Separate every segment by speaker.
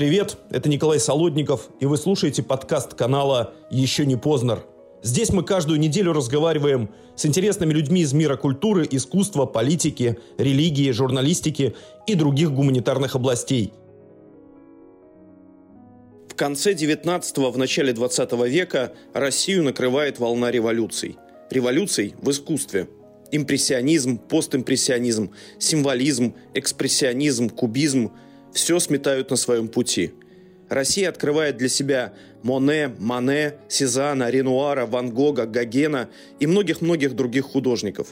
Speaker 1: Привет, это Николай Солодников, и вы слушаете подкаст канала «Еще не Познер». Здесь мы каждую неделю разговариваем с интересными людьми из мира культуры, искусства, политики, религии, журналистики и других гуманитарных областей. В конце 19-го, в начале 20 века Россию накрывает волна революций. Революций в искусстве. Импрессионизм, постимпрессионизм, символизм, экспрессионизм, кубизм – все сметают на своем пути. Россия открывает для себя Моне, Мане, Сезана, Ренуара, Ван Гога, Гогена и многих-многих других художников.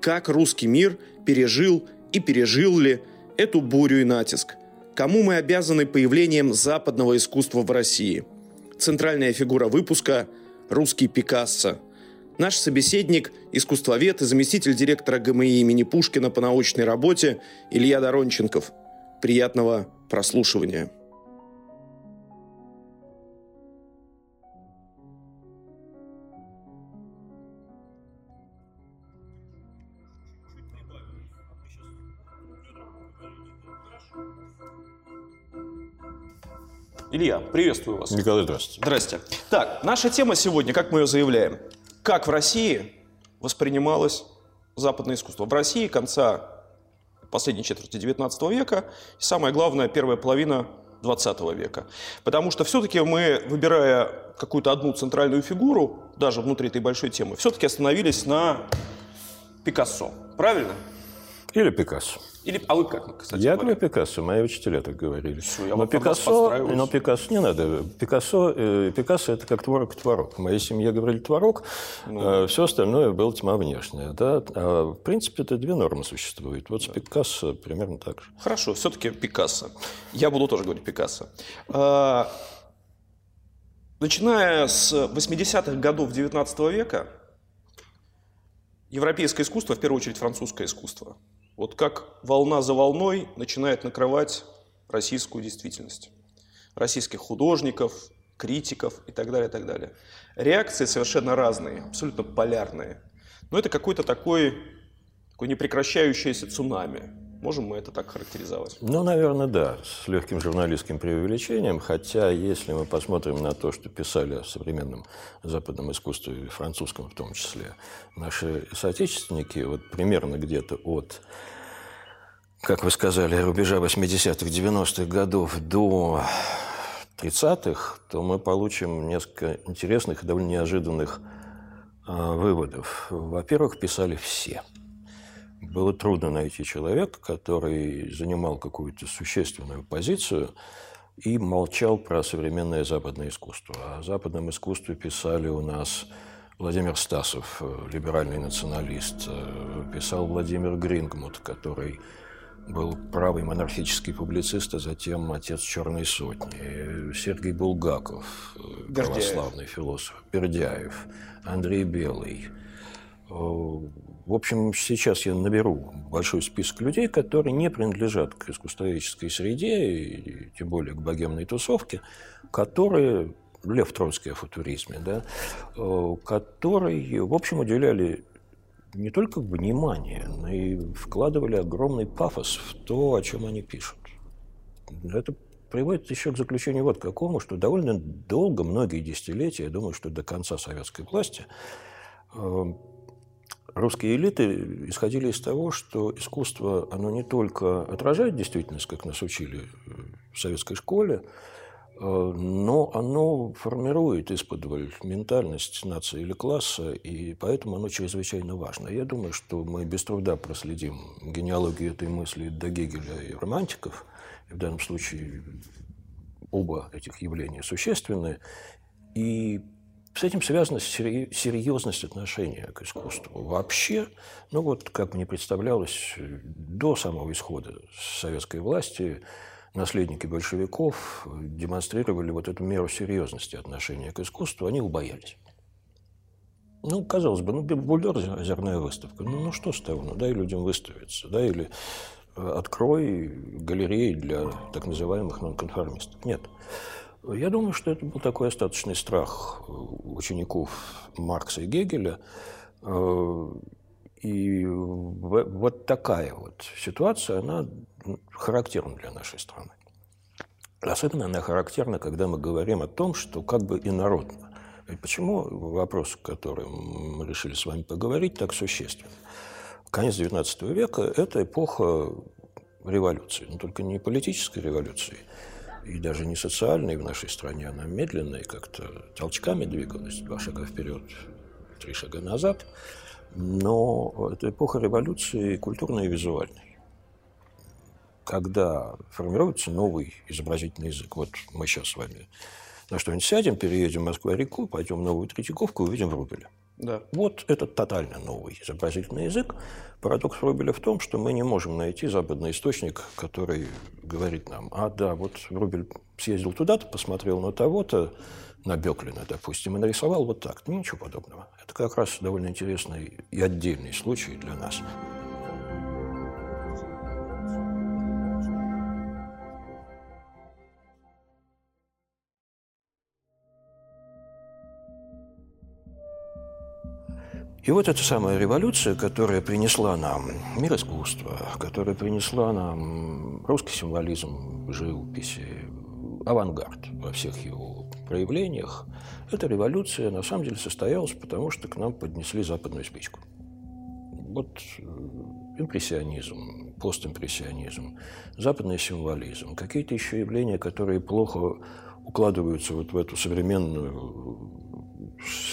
Speaker 1: Как русский мир пережил и пережил ли эту бурю и натиск? Кому мы обязаны появлением западного искусства в России? Центральная фигура выпуска – русский Пикассо. Наш собеседник – искусствовед и заместитель директора ГМИ имени Пушкина по научной работе Илья Доронченков – Приятного прослушивания. Илья, приветствую вас.
Speaker 2: Николай, здравствуйте.
Speaker 1: Здрасте. Так, наша тема сегодня, как мы ее заявляем, как в России воспринималось западное искусство. В России конца последней четверти XIX века и, самое главное, первая половина XX века. Потому что все-таки мы, выбирая какую-то одну центральную фигуру, даже внутри этой большой темы, все-таки остановились на Пикассо. Правильно?
Speaker 2: Или Пикассо.
Speaker 1: Или, а вы как, кстати
Speaker 2: Я говорю Пикассо, мои учителя так говорили.
Speaker 1: Все,
Speaker 2: но,
Speaker 1: Пикассо,
Speaker 2: но Пикассо не надо. Пикассо, э, Пикассо – это как творог творог. В моей семье говорили творог, ну. э, все остальное было тьма внешняя. Да? А, в принципе, это две нормы существуют. Вот с Пикассо примерно так же.
Speaker 1: Хорошо, все-таки Пикассо. Я буду тоже говорить Пикассо. А, начиная с 80-х годов XIX века, европейское искусство, в первую очередь французское искусство – вот как волна за волной начинает накрывать российскую действительность. Российских художников, критиков и так далее, и так далее. Реакции совершенно разные, абсолютно полярные. Но это какой-то такой, такой непрекращающееся цунами. Можем мы это так характеризовать?
Speaker 2: Ну, наверное, да, с легким журналистским преувеличением. Хотя, если мы посмотрим на то, что писали о современном западном искусстве, французском в том числе, наши соотечественники, вот примерно где-то от как вы сказали, рубежа 80-х, 90-х годов до 30-х, то мы получим несколько интересных и довольно неожиданных э, выводов. Во-первых, писали все. Было трудно найти человека, который занимал какую-то существенную позицию и молчал про современное западное искусство. О западном искусстве писали у нас Владимир Стасов, э, либеральный националист, э, писал Владимир Грингмут, который был правый монархический публицист, а затем отец Черной Сотни. Сергей Булгаков,
Speaker 1: Бердяев.
Speaker 2: православный философ. Бердяев. Андрей Белый. В общем, сейчас я наберу большой список людей, которые не принадлежат к искусствоведческой среде, и тем более к богемной тусовке, которые Лев Троцкий о футуризме, да, которые, в общем, уделяли не только внимание, но и вкладывали огромный пафос в то, о чем они пишут. Это приводит еще к заключению вот какому, что довольно долго, многие десятилетия, я думаю, что до конца советской власти, э, русские элиты исходили из того, что искусство, оно не только отражает действительность, как нас учили в советской школе, Э, но оно формирует из-под ментальность нации или класса, и поэтому оно чрезвычайно важно. Я думаю, что мы без труда проследим генеалогию этой мысли до Гегеля и романтиков, и в данном случае оба этих явления существенны, и с этим связана серьезность отношения к искусству. Вообще, ну вот, как мне представлялось, до самого исхода советской власти наследники большевиков демонстрировали вот эту меру серьезности отношения к искусству, они убоялись. Ну, казалось бы, ну, бульдозерная выставка. Ну, ну, что с того? Ну, дай людям выставиться, да, или э, открой галереи для так называемых нонконформистов. Нет. Я думаю, что это был такой остаточный страх учеников Маркса и Гегеля. Э, и вот такая вот ситуация, она характерна для нашей страны. Особенно она характерна, когда мы говорим о том, что как бы инородно. И почему вопрос, который мы решили с вами поговорить, так существенен? Конец XIX века – это эпоха революции, но только не политической революции, и даже не социальной в нашей стране, она медленная, как-то толчками двигалась, два шага вперед, три шага назад, но это эпоха революции культурной и визуальной. Когда формируется новый изобразительный язык, вот мы сейчас с вами на что-нибудь сядем, переедем в Москва-реку, пойдем в Новую Третьяковку, увидим Врубеля. Да. Вот это тотально новый изобразительный язык. Парадокс Врубеля в том, что мы не можем найти западный источник, который говорит нам, а да, вот Врубель съездил туда-то, посмотрел на того-то, на Беклина, допустим, и нарисовал вот так. Ничего подобного. Это как раз довольно интересный и отдельный случай для нас. И вот эта самая революция, которая принесла нам мир искусства, которая принесла нам русский символизм живописи, авангард во всех его проявлениях, эта революция на самом деле состоялась, потому что к нам поднесли западную спичку. Вот э, импрессионизм, постимпрессионизм, западный символизм, какие-то еще явления, которые плохо укладываются вот в эту современную,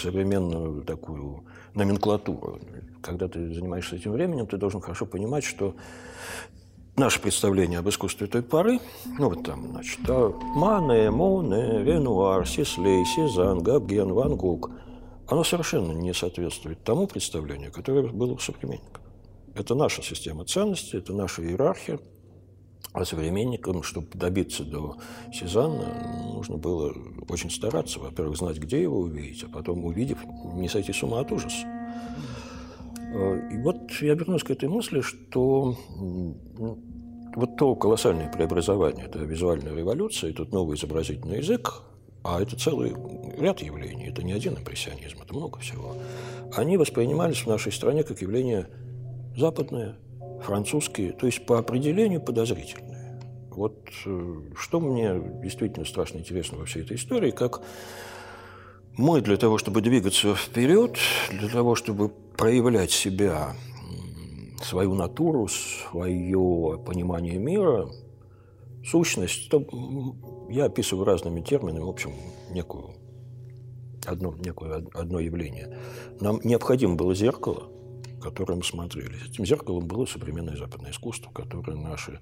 Speaker 2: современную такую номенклатуру. Когда ты занимаешься этим временем, ты должен хорошо понимать, что наше представление об искусстве той поры, ну вот там, значит, да, Мане, Моне, Ренуар, Сислей, Сезанн, Габген, Ван Гог, оно совершенно не соответствует тому представлению, которое было у современников. Это наша система ценностей, это наша иерархия, а современникам, чтобы добиться до Сезанна, нужно было очень стараться. Во-первых, знать, где его увидеть, а потом, увидев, не сойти с ума от ужаса. Э, и вот я вернусь к этой мысли, что вот то колоссальное преобразование, это визуальная революция, этот новый изобразительный язык, а это целый ряд явлений, это не один импрессионизм, это много всего, они воспринимались в нашей стране как явление западное, французские, то есть по определению подозрительные. Вот э, что мне действительно страшно интересно во всей этой истории, как мы для того, чтобы двигаться вперед, для того, чтобы проявлять себя, свою натуру, свое понимание мира, сущность, то я описываю разными терминами, в общем, некую, одно, некое одно явление. Нам необходимо было зеркало, которое мы смотрели. Этим зеркалом было современное западное искусство, которое наши,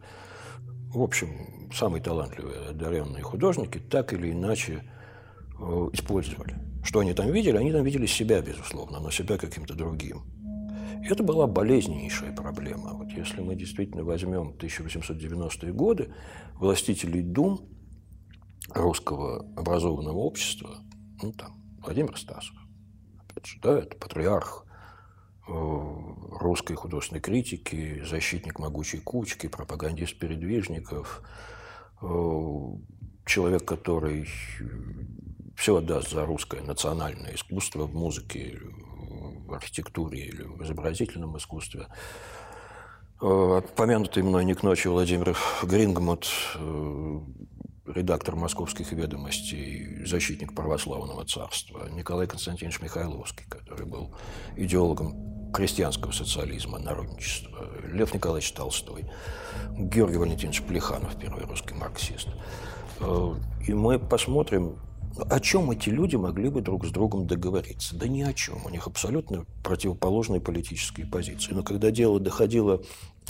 Speaker 2: в общем, самые талантливые, одаренные художники так или иначе э, использовали. Что они там видели? Они там видели себя, безусловно, но себя каким-то другим. И это была болезненнейшая проблема. Вот если мы действительно возьмем 1890-е годы, властителей дум русского образованного общества, ну там, Владимир Стасов, опять же, да, это патриарх русской художественной критики, защитник могучей кучки, пропагандист передвижников, э, человек, который все отдаст за русское национальное искусство в музыке, в архитектуре или в изобразительном искусстве. Э, помянутый мной не к ночи Владимир Грингмут, э, редактор «Московских ведомостей», защитник православного царства, Николай Константинович Михайловский, который был идеологом крестьянского социализма, народничества, Лев Николаевич Толстой, Георгий Валентинович Плеханов, первый русский марксист. Э, и мы посмотрим, о чем эти люди могли бы друг с другом договориться? Да ни о чем. У них абсолютно противоположные политические позиции. Но когда дело доходило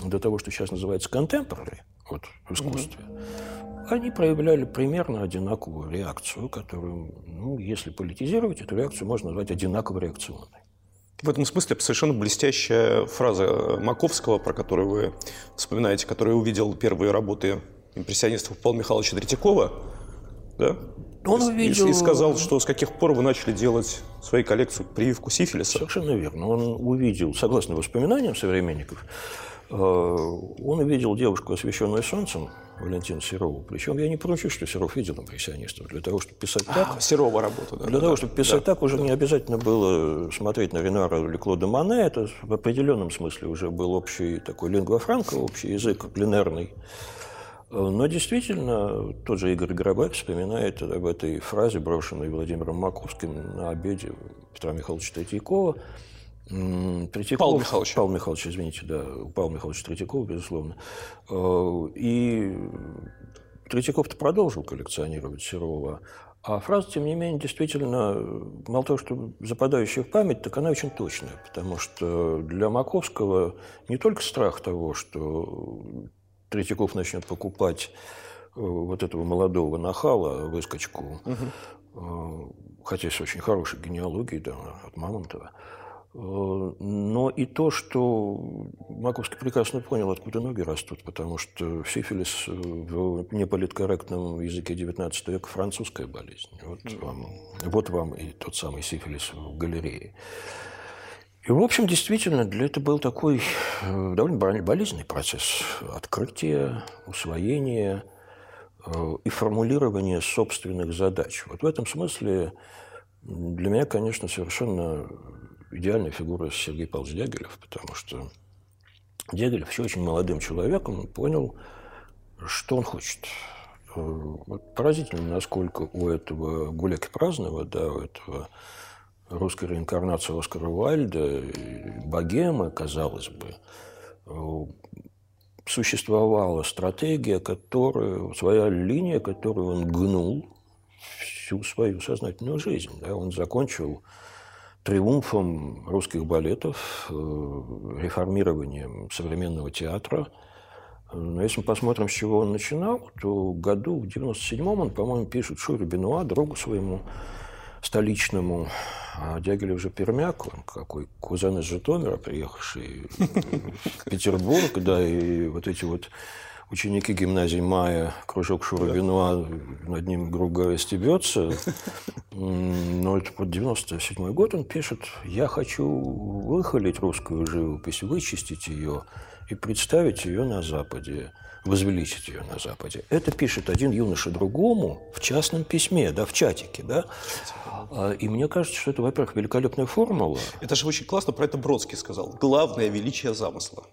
Speaker 2: до того, что сейчас называется contemporary, вот в искусстве, mm-hmm. они проявляли примерно одинаковую реакцию, которую, ну, если политизировать, эту реакцию можно назвать одинаково реакционной.
Speaker 1: В этом смысле совершенно блестящая фраза Маковского, про которую вы вспоминаете, который увидел первые работы импрессионистов Павла Михайловича Третьякова, да?
Speaker 2: Он увидел...
Speaker 1: И, и сказал, что с каких пор вы начали делать свои коллекции прививку сифилиса.
Speaker 2: Совершенно верно. Он увидел, согласно воспоминаниям современников, э, он увидел девушку, освещенную солнцем, Валентина Серова. Причем я не прочу, что Серов видел импрессионистов. Для того, чтобы писать так...
Speaker 1: А, Серова работа, да.
Speaker 2: Для да, того, чтобы писать да, так, уже да. не обязательно было смотреть на Ренуара или Клода Мане. Это в определенном смысле уже был общий такой лингва франко, общий язык пленерный. Но действительно, тот же Игорь Грабарь вспоминает об этой фразе, брошенной Владимиром Маковским на обеде Петра Михайловича Третьякова.
Speaker 1: Третьяков, Павел Михайлович.
Speaker 2: Павел Михайлович, извините, да, Павел Михайлович Третьяков, безусловно. Э, и Третьяков-то продолжил коллекционировать Серова, а фраза, тем не менее, действительно, мало того, что западающая в память, так она очень точная, потому что для Маковского не только страх того, что Третьяков начнет покупать э, вот этого молодого нахала, выскочку, угу. хотя с очень хорошей генеалогией, да, от Мамонтова, но и то, что Маковский прекрасно понял, откуда ноги растут, потому что сифилис в неполиткорректном языке XIX века французская болезнь. Вот вам, вот вам и тот самый сифилис в галерее. И, в общем, действительно, для этого был такой э, довольно болезненный процесс открытия, усвоения э, и формулирования собственных задач. Вот в этом смысле для меня, конечно, совершенно идеальная фигура Сергей Павлович Дягилев, потому что Дягилев еще очень молодым человеком понял, что он хочет. Э, вот поразительно, насколько у этого Гуляки Праздного, да, у этого русской реинкарнации Оскара Уайльда, богемы, казалось бы, существовала стратегия, которая, своя линия, которую он гнул всю свою сознательную жизнь. Да? Он закончил триумфом русских балетов, э, реформированием современного театра. Но если мы посмотрим, с чего он начинал, то году в 97-м он, по-моему, пишет Шуре Бенуа, другу своему, столичному, а Дягилев уже пермяк, он какой кузен из Житомира, приехавший в Петербург, да, и вот эти вот ученики гимназии Мая, кружок Шура Бенуа, над ним, грубо стебется. Но это под 97 год он пишет, я хочу выхолить русскую живопись, вычистить ее и представить ее на Западе возвеличить ее на Западе. Это пишет один юноша другому в частном письме, да, в чатике, да. А, и мне кажется, что это, во-первых, великолепная формула.
Speaker 1: Это же очень классно, про это Бродский сказал. Главное величие замысла.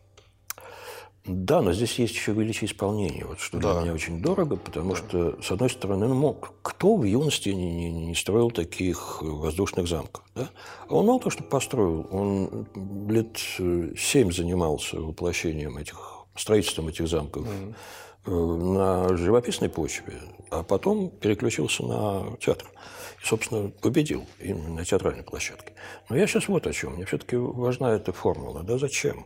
Speaker 2: Да, но здесь есть еще величие исполнения, вот, что да. для меня очень дорого, потому да. что, с одной стороны, ну, мог, кто в юности не, не, не строил таких воздушных замков? Да? А он мало то, что построил, он лет э, семь занимался воплощением этих строительством этих замков mm на живописной почве, а потом переключился на театр. И, собственно, победил именно на театральной площадке. Но я сейчас вот о чем. Мне все-таки важна эта формула. Да зачем?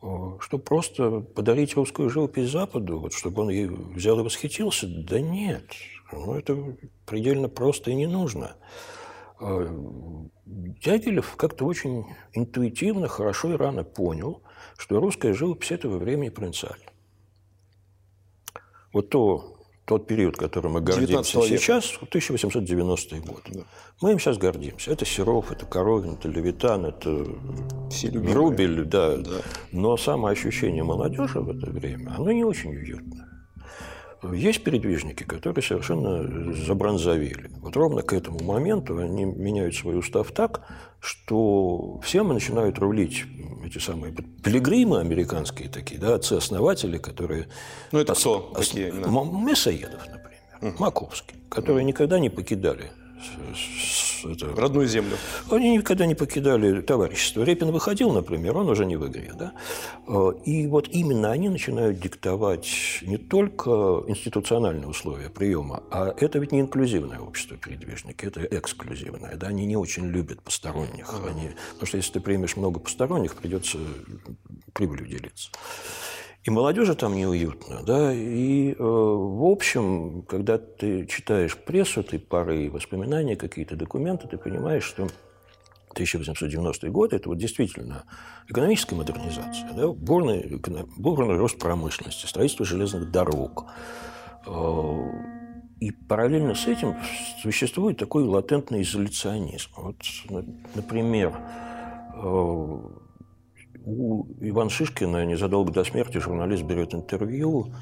Speaker 2: Чтобы просто подарить русскую живопись Западу, вот, чтобы он ей взял и восхитился? Да нет. Ну, это предельно просто и не нужно. А, Дягилев как-то очень интуитивно, хорошо и рано понял, что русская живопись этого времени провинциальна. Вот то, тот период, которым мы гордимся сейчас, 1890 год. Да. Мы им сейчас гордимся. Это Серов, это Коровин, это Левитан, это Все Рубель. Да. да. Но самоощущение молодежи в это время, оно не очень уютно. Есть передвижники, которые совершенно забронзовели. Вот ровно к этому моменту они меняют свой устав так, что всем начинают рулить эти самые пилигримы американские такие, да, отцы-основатели, которые...
Speaker 1: Ну, это кто? Ос...
Speaker 2: Именно? Мясоедов, например, угу. Маковский, которые угу. никогда не покидали
Speaker 1: это, родную землю.
Speaker 2: Они никогда не покидали товарищество. Репин выходил, например, он уже не в игре. Да? Э, и вот именно они начинают диктовать не только институциональные условия приема, а это ведь не инклюзивное общество передвижники, это эксклюзивное. Да? Они не очень любят посторонних. Они, потому что если ты примешь много посторонних, придется прибылью делиться. И молодежи там неуютно, да, и, э, в общем, когда ты читаешь прессу этой пары, воспоминания, какие-то документы, ты понимаешь, что 1890 год – это вот действительно экономическая модернизация, да, бурный, бурный рост промышленности, строительство железных дорог. Э, и параллельно с этим существует такой латентный изоляционизм. Вот, например, э, у Ивана Шишкина незадолго до смерти журналист берет интервью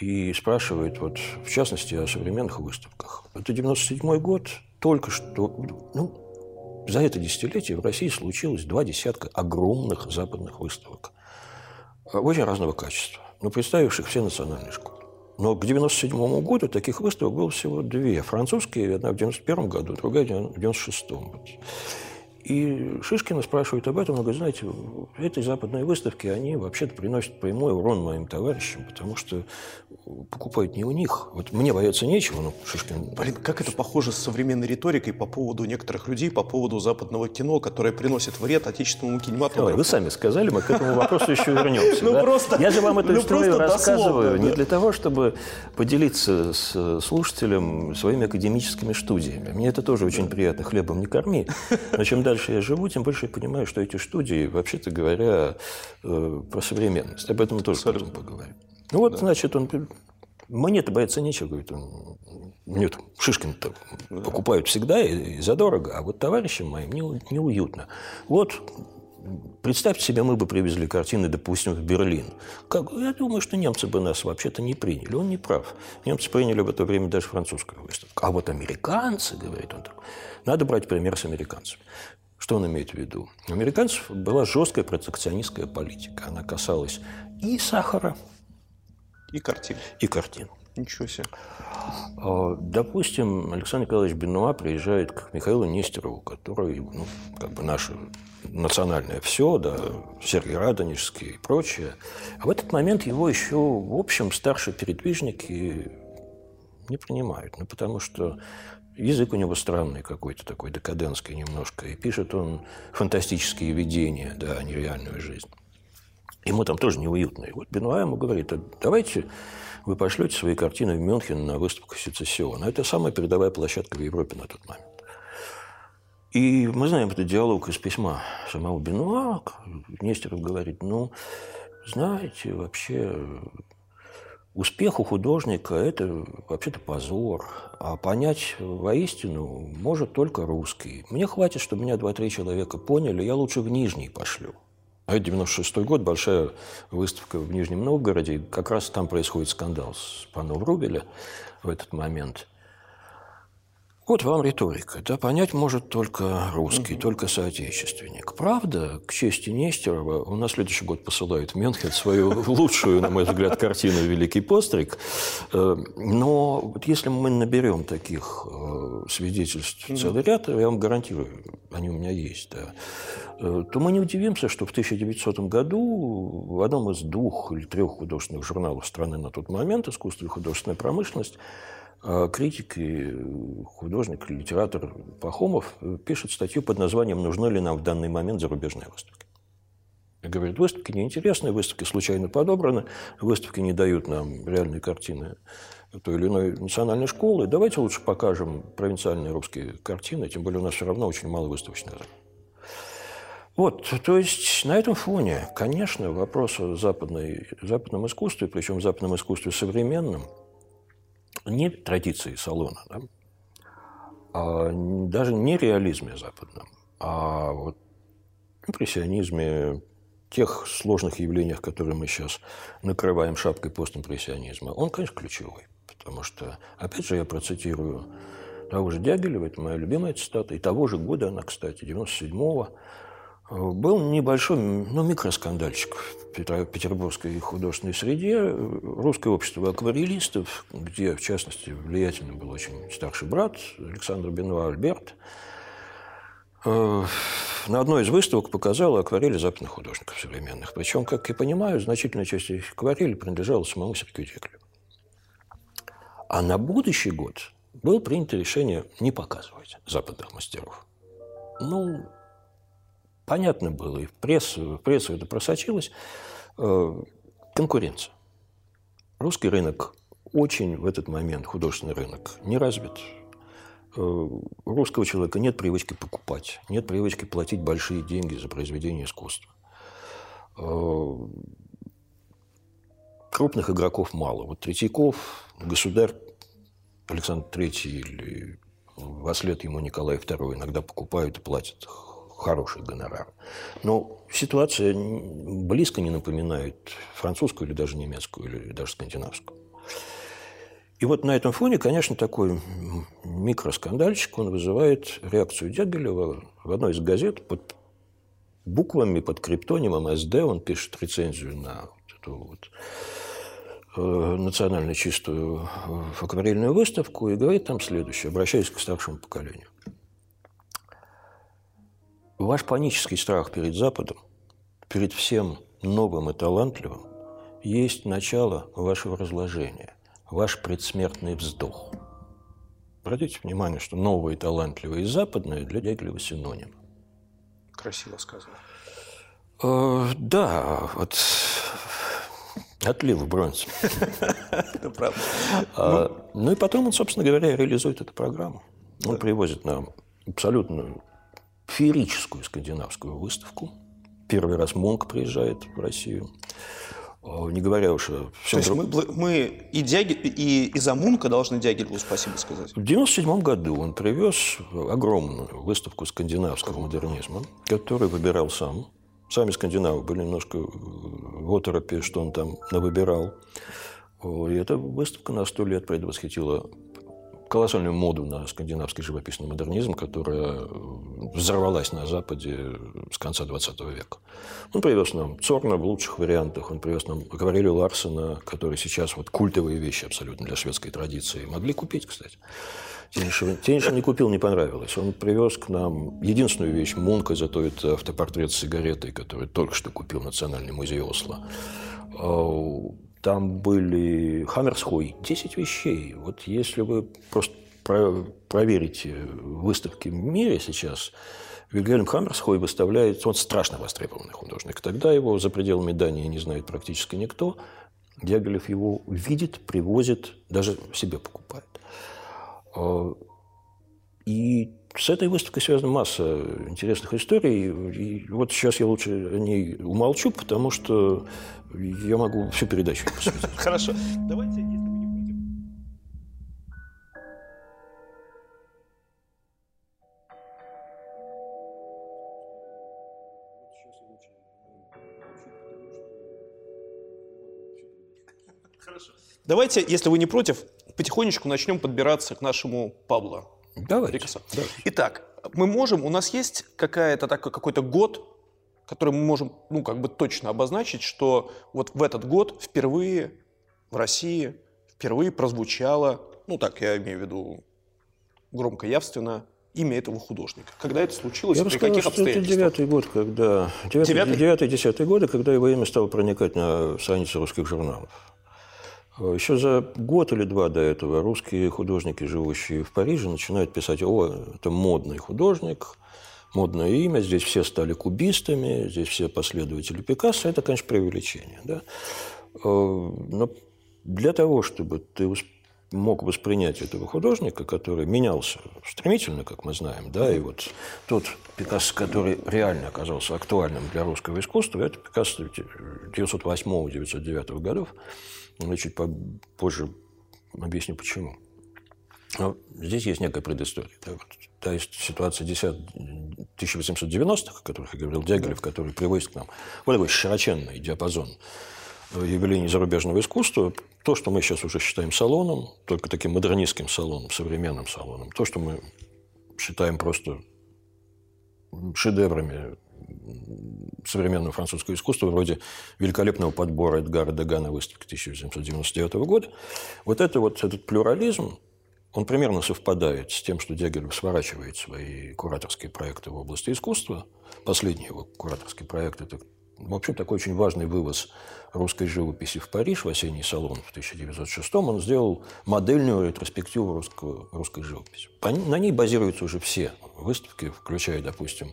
Speaker 2: и спрашивает, вот, в частности, о современных выставках. Это 97 год, только что, ну, за это десятилетие в России случилось два десятка огромных западных выставок, очень разного качества, но представивших все национальные школы. Но к 1997 году таких выставок было всего две. Французские, одна в 1991 году, другая в 1996. И Шишкина спрашивает об этом, он говорит, знаете, эти западные выставки, они вообще-то приносят прямой урон моим товарищам, потому что покупают не у них. Вот мне бояться нечего, но Шишкин...
Speaker 1: Блин, как это похоже с современной риторикой по поводу некоторых людей, по поводу западного кино, которое приносит вред отечественному кинематографу.
Speaker 2: Вы сами сказали, мы к этому вопросу еще вернемся. Ну просто... Я же вам эту ну, историю рассказываю не для того, чтобы поделиться с слушателем своими академическими студиями. Мне это тоже очень приятно, хлебом не корми. Но чем дальше я живу, тем больше я понимаю, что эти студии, вообще-то говоря, э, про современность. Об этом мы тоже потом поговорим. Ну вот, да. значит, он мне-то бояться нечего, говорит он. Нет, Шишкин-то да. покупают всегда и, и задорого, а вот товарищам моим не, неуютно. Вот Представьте себе, мы бы привезли картины, допустим, в Берлин. Как? Я думаю, что немцы бы нас вообще-то не приняли. Он не прав. Немцы приняли в это время даже французскую выставку. А вот американцы, говорит он так, надо брать пример с американцами. Что он имеет в виду? У американцев была жесткая протекционистская политика. Она касалась и сахара,
Speaker 1: и картин.
Speaker 2: И картин.
Speaker 1: Ничего себе.
Speaker 2: А, допустим, Александр Николаевич Бенуа приезжает к Михаилу Нестерову, который, ну, как бы наше национальное все, да, Сергей Радонежский и прочее. А в этот момент его еще, в общем, старшие передвижники не принимают. Ну, потому что язык у него странный какой-то такой, декадентский немножко. И пишет он фантастические видения, да, а не реальную жизнь. Ему там тоже неуютно. И вот Бенуа ему говорит, «А давайте вы пошлете свои картины в Мюнхен на выставку Сецессиона. Это самая передовая площадка в Европе на тот момент. И мы знаем этот диалог из письма самого Бенуа. Нестеров говорит, ну, знаете, вообще успех у художника – это вообще-то позор. А понять воистину может только русский. Мне хватит, чтобы меня два-три человека поняли, я лучше в Нижний пошлю. А это 96 год, большая выставка в Нижнем Новгороде. Как раз там происходит скандал с паном Рубеля в этот момент. Вот вам риторика. Да, понять может только русский, угу. только соотечественник. Правда, к чести Нестерова, у нас следующий год посылают в Мюнхен свою лучшую, на мой взгляд, картину «Великий постриг». Э, но вот если мы наберем таких э, свидетельств целый ряд, я вам гарантирую, они у меня есть, да, э, то мы не удивимся, что в 1900 году в одном из двух или трех художественных журналов страны на тот момент «Искусство и художественная промышленность» А критик и художник, литератор Пахомов пишет статью под названием «Нужны ли нам в данный момент зарубежные выставки?». И говорит, выставки неинтересные, выставки случайно подобраны, выставки не дают нам реальной картины той или иной национальной школы. Давайте лучше покажем провинциальные русские картины, тем более у нас все равно очень мало выставочных. Вот, то есть на этом фоне, конечно, вопрос о западной, западном искусстве, причем западном искусстве современном – не традиции салона, да, а даже не реализме западном, а вот импрессионизме, тех сложных явлениях, которые мы сейчас накрываем шапкой постимпрессионизма, он, конечно, ключевой. Потому что, опять же, я процитирую того же Дягилева, это моя любимая цитата, и того же года она, кстати, 97-го, был небольшой, ну, микроскандальчик в петербургской художественной среде. Русское общество акварелистов, где, в частности, влиятельным был очень старший брат Александр Бенуа Альберт, э, на одной из выставок показал акварели западных художников современных. Причем, как я понимаю, значительная часть этих акварелей принадлежала самому Сергею Деклю. А на будущий год было принято решение не показывать западных мастеров. Ну, понятно было, и в прессу, в прессу это просочилось, э, конкуренция. Русский рынок очень в этот момент, художественный рынок, не развит. Э, русского человека нет привычки покупать, нет привычки платить большие деньги за произведение искусства. Э, крупных игроков мало. Вот Третьяков, государь Александр Третий или во след ему Николай II иногда покупают и платят хороший гонорар. Но ситуация близко не напоминает французскую или даже немецкую, или даже скандинавскую. И вот на этом фоне, конечно, такой микроскандальчик, он вызывает реакцию Дягилева в одной из газет под буквами, под криптонимом СД, он пишет рецензию на вот эту вот национально чистую акварельную выставку и говорит там следующее, обращаясь к старшему поколению. Ваш панический страх перед Западом, перед всем новым и талантливым, есть начало вашего разложения, ваш предсмертный вздох. Обратите внимание, что новое, талантливое и западное для Дягилева синоним.
Speaker 1: Красиво сказано.
Speaker 2: Э, да, вот отлив бронз.
Speaker 1: Это правда.
Speaker 2: А, ну и потом он, собственно говоря, реализует эту программу. Он привозит нам абсолютно феерическую скандинавскую выставку. Первый раз Монк приезжает в Россию. Не говоря уж о
Speaker 1: всем То есть мы, мы и, Дягиль, и, и за Мунка должны Дягилеву спасибо сказать?
Speaker 2: В 1997 году он привез огромную выставку скандинавского модернизма, которую выбирал сам. Сами скандинавы были немножко в оторопе, что он там навыбирал. И эта выставка на сто лет предвосхитила колоссальную моду на скандинавский живописный модернизм, которая взорвалась на Западе с конца 20 века. Он привез нам Цорна в лучших вариантах, он привез нам акварелью Ларсена, который сейчас вот культовые вещи абсолютно для шведской традиции. Могли купить, кстати. Тенишин не купил, не понравилось. Он привез к нам единственную вещь Мунка, зато это автопортрет с сигаретой, который только что купил Национальный музей Осло. Там были Хаммерсхой, 10 вещей. Вот если вы просто про проверите выставки в мире сейчас, Вильгельм Хаммерсхой выставляет, он страшно востребованный художник. Тогда его за пределами Дании не знает практически никто. Дягилев его видит, привозит, даже себе покупает. А, и с этой выставкой связана масса интересных историй. И вот сейчас я лучше о ней умолчу, потому что я могу всю передачу посвятить.
Speaker 1: Хорошо. Давайте, если вы не против. Хорошо. Давайте, если вы не против, потихонечку начнем подбираться к нашему Пабло.
Speaker 2: Давайте.
Speaker 1: Давайте. Итак, мы можем, у нас есть какая-то так, какой-то год, который мы можем, ну, как бы точно обозначить, что вот в этот год впервые в России впервые прозвучало, ну, так я имею в виду громко, явственно, имя этого художника. Когда это случилось,
Speaker 2: Я
Speaker 1: при
Speaker 2: сказал,
Speaker 1: каких
Speaker 2: обстоятельствах? Это девятый год, когда... Девятый, десятый годы, когда его имя стало проникать на страницы русских журналов. Еще за год или два до этого русские художники, живущие в Париже, начинают писать, о, это модный художник, модное имя, здесь все стали кубистами, здесь все последователи Пикассо. Это, конечно, преувеличение. Да? Э, но для того, чтобы ты мог воспринять этого художника, который менялся стремительно, как мы знаем, да, и вот тот Пикассо, который реально оказался актуальным для русского искусства, это Пикассо 908-909 годов, я чуть позже объясню, почему. Но здесь есть некая предыстория. Да, вот, та есть ситуация 10, 1890-х, о которых я говорил, Дягилев, который приводит к нам вот такой широченный диапазон явлений зарубежного искусства, то, что мы сейчас уже считаем салоном, только таким модернистским салоном, современным салоном, то, что мы считаем просто шедеврами современного французского искусства, вроде великолепного подбора Эдгара Дегана выставки 1799 года, вот, это, вот этот плюрализм, он примерно совпадает с тем, что Дягилев сворачивает свои кураторские проекты в области искусства. Последний его кураторский проект – это, в общем, такой очень важный вывоз русской живописи в Париж в осенний салон в 1906 Он сделал модельную ретроспективу русского, русской живописи. На ней базируются уже все выставки, включая, допустим,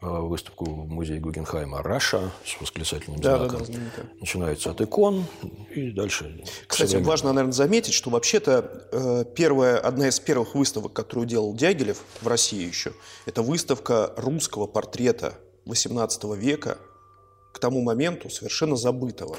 Speaker 2: выставку в музее Гугенхайма «Раша» с восклицательным да, знаком. Да, да, Начинается от икон и дальше.
Speaker 1: Кстати, важно, наверное, заметить, что вообще-то э, первая, одна из первых выставок, которую делал Дягилев в России еще, это выставка русского портрета XVIII века, к тому моменту совершенно забытого.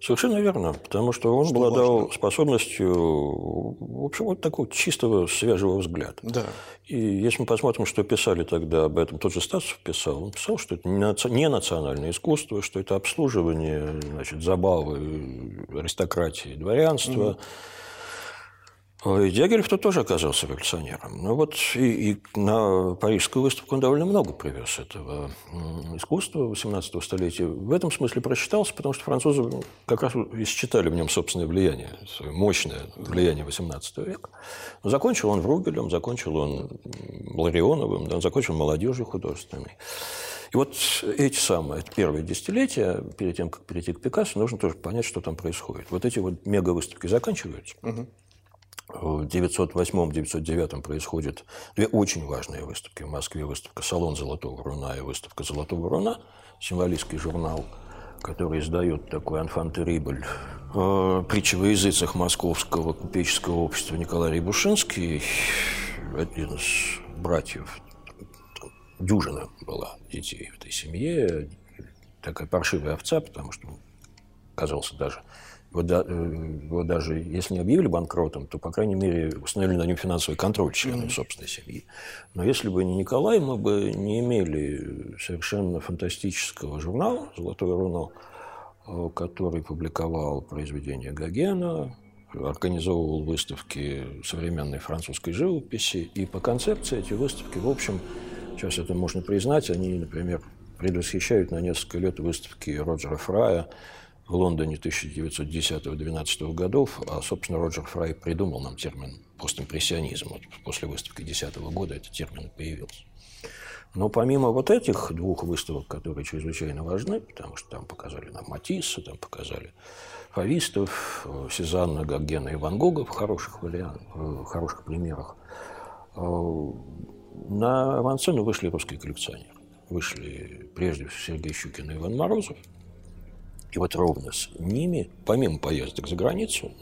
Speaker 2: Совершенно верно, потому что он что обладал важно? способностью, в общем, вот такого чистого, свежего взгляда.
Speaker 1: Да.
Speaker 2: И если мы посмотрим, что писали тогда об этом, тот же Стасов писал, он писал, что это не национальное искусство, что это обслуживание, значит, забавы аристократии, дворянства. Mm. И Дягилев-то тоже оказался революционером. Ну вот и, и на Парижскую выставку он довольно много привез этого искусства 18 столетия. В этом смысле просчитался, потому что французы как раз и считали в нем собственное влияние, свое мощное влияние 18 века. Но закончил он Вругелем, закончил он Ларионовым, да, он закончил молодежью художественной. И вот эти самые, это первые десятилетия, перед тем, как перейти к Пикассо, нужно тоже понять, что там происходит. Вот эти вот мега-выставки заканчиваются. Угу. В 908-909 происходят две очень важные выставки. В Москве выставка «Салон Золотого Руна» и выставка «Золотого Руна», символистский журнал, который издает такой «Анфан Терибль», э, притча во языцах московского купеческого общества Николай Рябушинский, один из братьев, дюжина была детей в этой семье, такая паршивая овца, потому что казался даже его, да, его даже, если не объявили банкротом, то, по крайней мере, установили на нем финансовый контроль членов mm-hmm. собственной семьи. Но если бы не Николай, мы бы не имели совершенно фантастического журнала «Золотое руно», э, который публиковал произведения Гогена, организовывал выставки современной французской живописи. И по концепции эти выставки, в общем, сейчас это можно признать, они, например, предвосхищают на несколько лет выставки Роджера Фрая, в Лондоне 1910-12 годов, а, собственно, Роджер Фрай придумал нам термин постимпрессионизм. Вот после выставки 10 года этот термин появился. Но помимо вот этих двух выставок, которые чрезвычайно важны, потому что там показали нам Матисса, там показали Фавистов, Сезанна, Гогена и Ван Гога в хороших, вариантах, в хороших примерах, э, на авансцену вышли русские коллекционеры. Вышли прежде всего Сергей Щукин и Иван Морозов – и вот ровно с ними, помимо поездок за границу,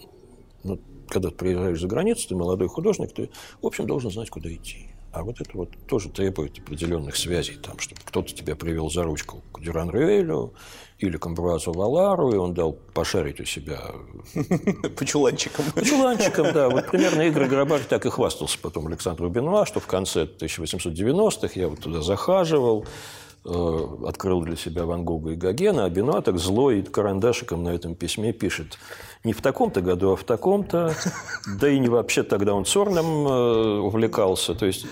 Speaker 2: ну, когда ты приезжаешь за границу, ты молодой художник, ты, в общем, должен знать, куда идти. А вот это вот тоже требует определенных связей, там, чтобы кто-то тебя привел за ручку к Дюран Рюэлю или к Амбруазу Валару, и он дал пошарить у себя...
Speaker 1: По чуланчикам.
Speaker 2: По чуланчикам, да. Вот примерно Игорь Грабарь так и хвастался потом Александру Бенуа, что в конце 1890-х я вот туда захаживал, открыл для себя Ван Гога и Гогена, а Бенуа так злой карандашиком на этом письме пишет. Не в таком-то году, а в таком-то, да и не вообще тогда он Цорном э, увлекался. То есть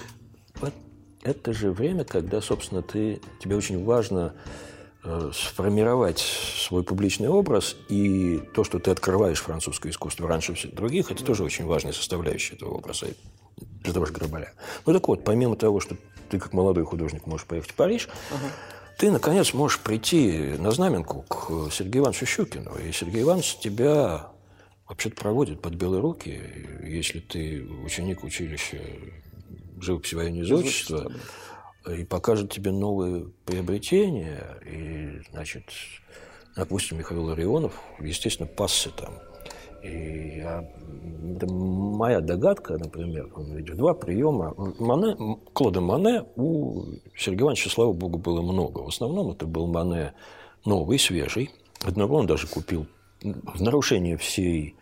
Speaker 2: это же время, когда, собственно, ты, тебе очень важно э, сформировать свой публичный образ, и то, что ты открываешь французское искусство раньше всех других, это тоже очень важная составляющая этого образа для того же Грабаря. Ну так вот, помимо того, что ты как молодой художник можешь поехать в Париж, uh-huh. ты, наконец, можешь прийти на знаменку к Сергею Ивановичу Щукину. И Сергей Иванович тебя вообще-то проводит под белые руки, если ты ученик училища живописи военного изотчества, и покажет тебе новые приобретения. И, значит, допустим, Михаил Ларионов, естественно, пасся там и я, это моя догадка, например, два приема. Мане, Клода Мане у Сергея Ивановича, слава богу, было много. В основном это был Мане новый, свежий. Одного он даже купил в нарушение всей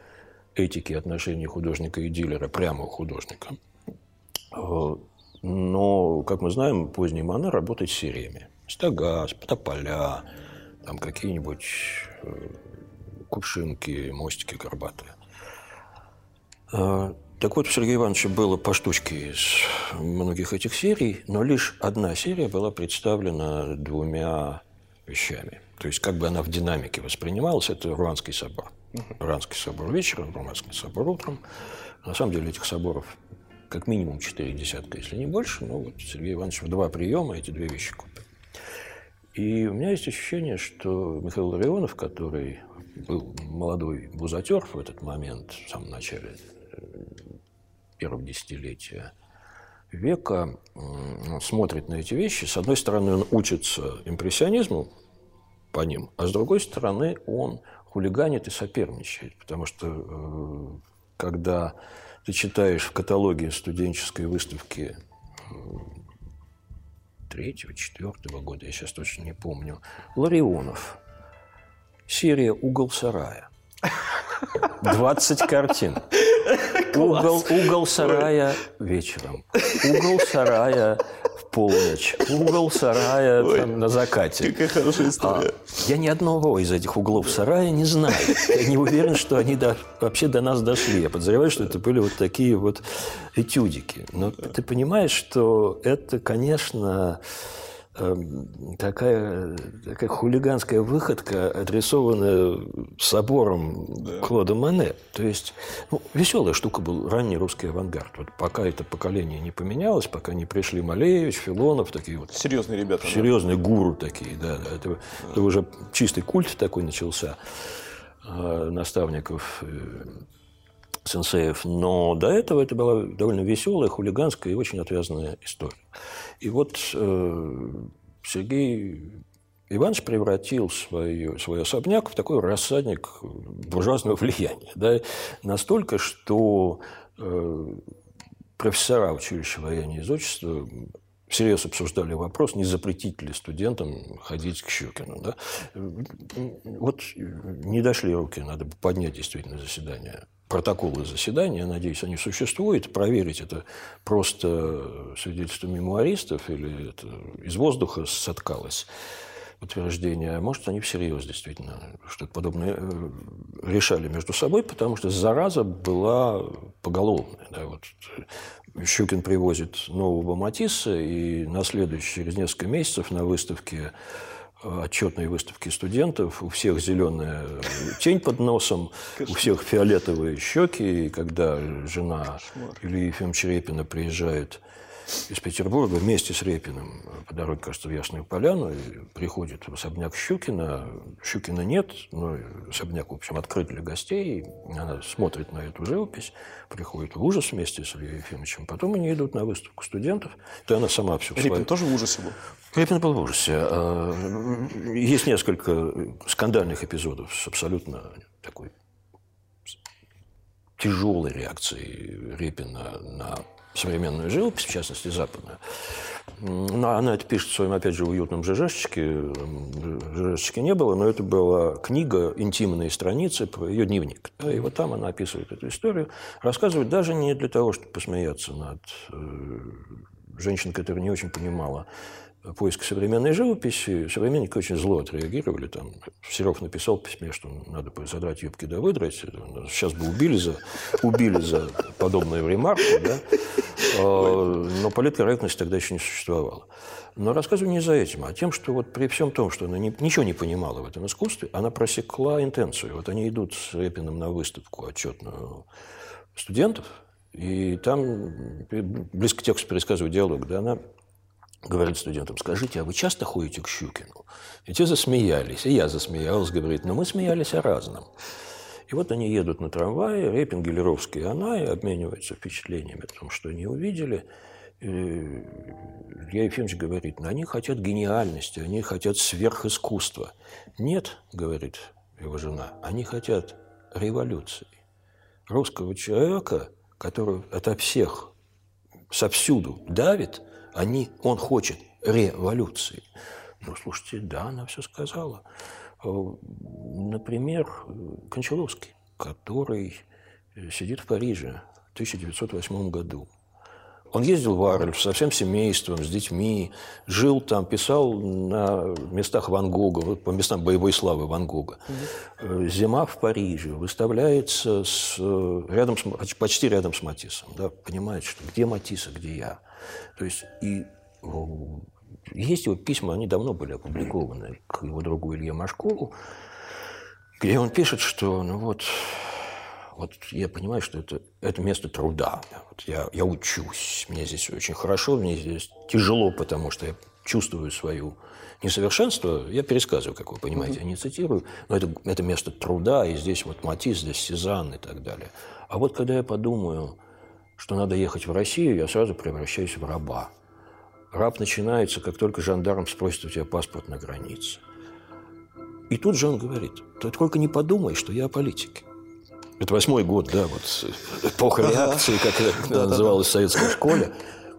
Speaker 2: этики отношений художника и дилера прямо у художника. Но, как мы знаем, поздний Мане работает сериями. Стагас, Тополя, там какие-нибудь э, кувшинки, мостики горбатые. А, так вот, у Сергея Ивановича было по штучке из многих этих серий, но лишь одна серия была представлена двумя вещами. То есть, как бы она в динамике воспринималась, это Руанский собор. Руанский собор вечером, Руанский собор утром. На самом деле этих соборов как минимум четыре десятка, если не больше. Но вот Сергей Иванович в два приема эти две вещи купил. И у меня есть ощущение, что Михаил Ларионов, который был молодой бузатер в этот момент, в самом начале э, первого десятилетия века, смотрит на эти вещи. С одной стороны, он учится импрессионизму по ним, а с другой стороны, он хулиганит и соперничает. Потому что э, когда ты читаешь в каталоге студенческой выставки третьего, четвертого года, я сейчас точно не помню, Ларионов – Серия «Угол сарая». 20 картин. Угол, угол сарая вечером. Угол сарая в полночь. Угол сарая Ой, там, на закате.
Speaker 1: Какая хорошая история. А,
Speaker 2: я ни одного из этих углов сарая не знаю. Я не уверен, что они до, вообще до нас дошли. Я подозреваю, что это были вот такие вот этюдики. Но ты понимаешь, что это, конечно, такая, такая хулиганская выходка, адресованная собором да. Клода Мане. То есть, ну, веселая штука был ранний русский авангард. Вот пока это поколение не поменялось, пока не пришли Малевич, Филонов, такие вот...
Speaker 1: Серьезные ребята.
Speaker 2: Серьезные да? гуру такие, да. да. Это, да. это уже чистый культ такой начался э, наставников э, сенсеев. Но до этого это была довольно веселая, хулиганская и очень отвязанная история. И вот э, Сергей Иванович превратил свой, свой особняк в такой рассадник буржуазного влияния. Да? Настолько, что э, профессора училища военного изотчества всерьез обсуждали вопрос, не запретить ли студентам ходить к Щукину. Да? Вот не дошли руки, надо поднять действительно заседание протоколы заседания, я надеюсь, они существуют. Проверить это просто свидетельство мемуаристов или это из воздуха соткалось утверждение. А может, они всерьез действительно что-то подобное э, решали между собой, потому что зараза была поголовная. Да, вот Щукин привозит нового Матисса, и на следующий, через несколько месяцев на выставке отчетные выставки студентов, у всех зеленая тень под носом, у всех фиолетовые щеки, и когда жена Ильи Ефимовича Репина приезжает из Петербурга вместе с Репиным по дороге, кажется, в Ясную Поляну, и приходит в особняк Щукина. Щукина нет, но особняк, в общем, открыт для гостей. Она смотрит на эту живопись, приходит в ужас вместе с Ильей Ефимовичем. Потом они идут на выставку студентов. То она сама все
Speaker 1: Репин свою... тоже в ужасе был?
Speaker 2: Репин был в ужасе. А, есть несколько скандальных эпизодов с абсолютно такой тяжелой реакцией Репина на современную живопись, в частности, западную. Но она это пишет в своем, опять же, уютном ЖЖшечке. ЖЖшечки не было, но это была книга, интимные страницы, ее дневник. И вот там она описывает эту историю, рассказывает даже не для того, чтобы посмеяться над э, женщиной, которая не очень понимала поиска современной живописи. Современники очень зло отреагировали. Там Серов написал в письме, что надо задрать юбки да выдрать. Сейчас бы убили за, убили за подобную ремарку. Да? А, но политкорректность тогда еще не существовала. Но рассказываю не за этим, а тем, что вот при всем том, что она не, ничего не понимала в этом искусстве, она просекла интенцию. Вот они идут с Репиным на выставку отчетную студентов, и там близко к пересказываю диалог, да, она говорит студентам, скажите, а вы часто ходите к Щукину? И те засмеялись, и я засмеялась, говорит, но мы смеялись о разном. И вот они едут на трамвае, Репин, Гелеровский и она, и обмениваются впечатлениями о том, что они увидели. И Илья Ефимович говорит, ну, они хотят гениальности, они хотят сверхискусства. Нет, говорит его жена, они хотят революции. Русского человека, который ото всех, совсюду давит – они, он хочет революции. Ну, слушайте, да, она все сказала. Э, например, Кончаловский, который сидит в Париже в 1908 году. Он ездил в Арль со всем семейством, с детьми, жил там, писал на местах Ван Гога, по местам боевой славы Ван Гога. Угу. «Зима в Париже» выставляется с, рядом с, почти рядом с Матиссом. Да, понимает, что где Матисс, а где я. То есть и есть его письма, они давно были опубликованы к его другу Илье Машкову, где он пишет, что ну вот, вот я понимаю, что это, это место труда. Вот я, я учусь, мне здесь очень хорошо, мне здесь тяжело, потому что я чувствую свою несовершенство. Я пересказываю, как вы понимаете, я не цитирую, но это, это место труда, и здесь вот Матис, здесь Сезанн и так далее. А вот когда я подумаю, что надо ехать в Россию, я сразу превращаюсь в раба. Раб начинается, как только жандарм спросит у тебя паспорт на границе. И тут же он говорит, ты только не подумай, что я о политике. Это восьмой год, да, вот эпоха реакции, как это называлось в советской школе.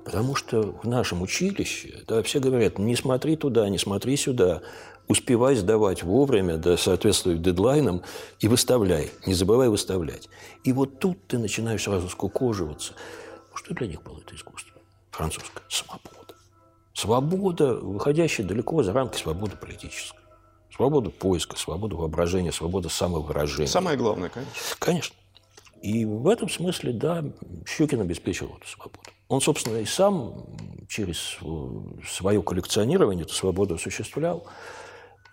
Speaker 2: Потому что в нашем училище да, все говорят, не смотри туда, не смотри сюда, успевай сдавать вовремя, да, соответствуя дедлайнам, и выставляй, не забывай выставлять. И вот тут ты начинаешь сразу скукоживаться. Что для них было это искусство? Французское. Свобода. Свобода, выходящая далеко за рамки свободы политической. Свобода поиска, свобода воображения, свобода самовыражения.
Speaker 1: Самое главное, конечно.
Speaker 2: Конечно. И в этом смысле, да, Щукин обеспечил эту свободу. Он, собственно, и сам через свое коллекционирование эту свободу осуществлял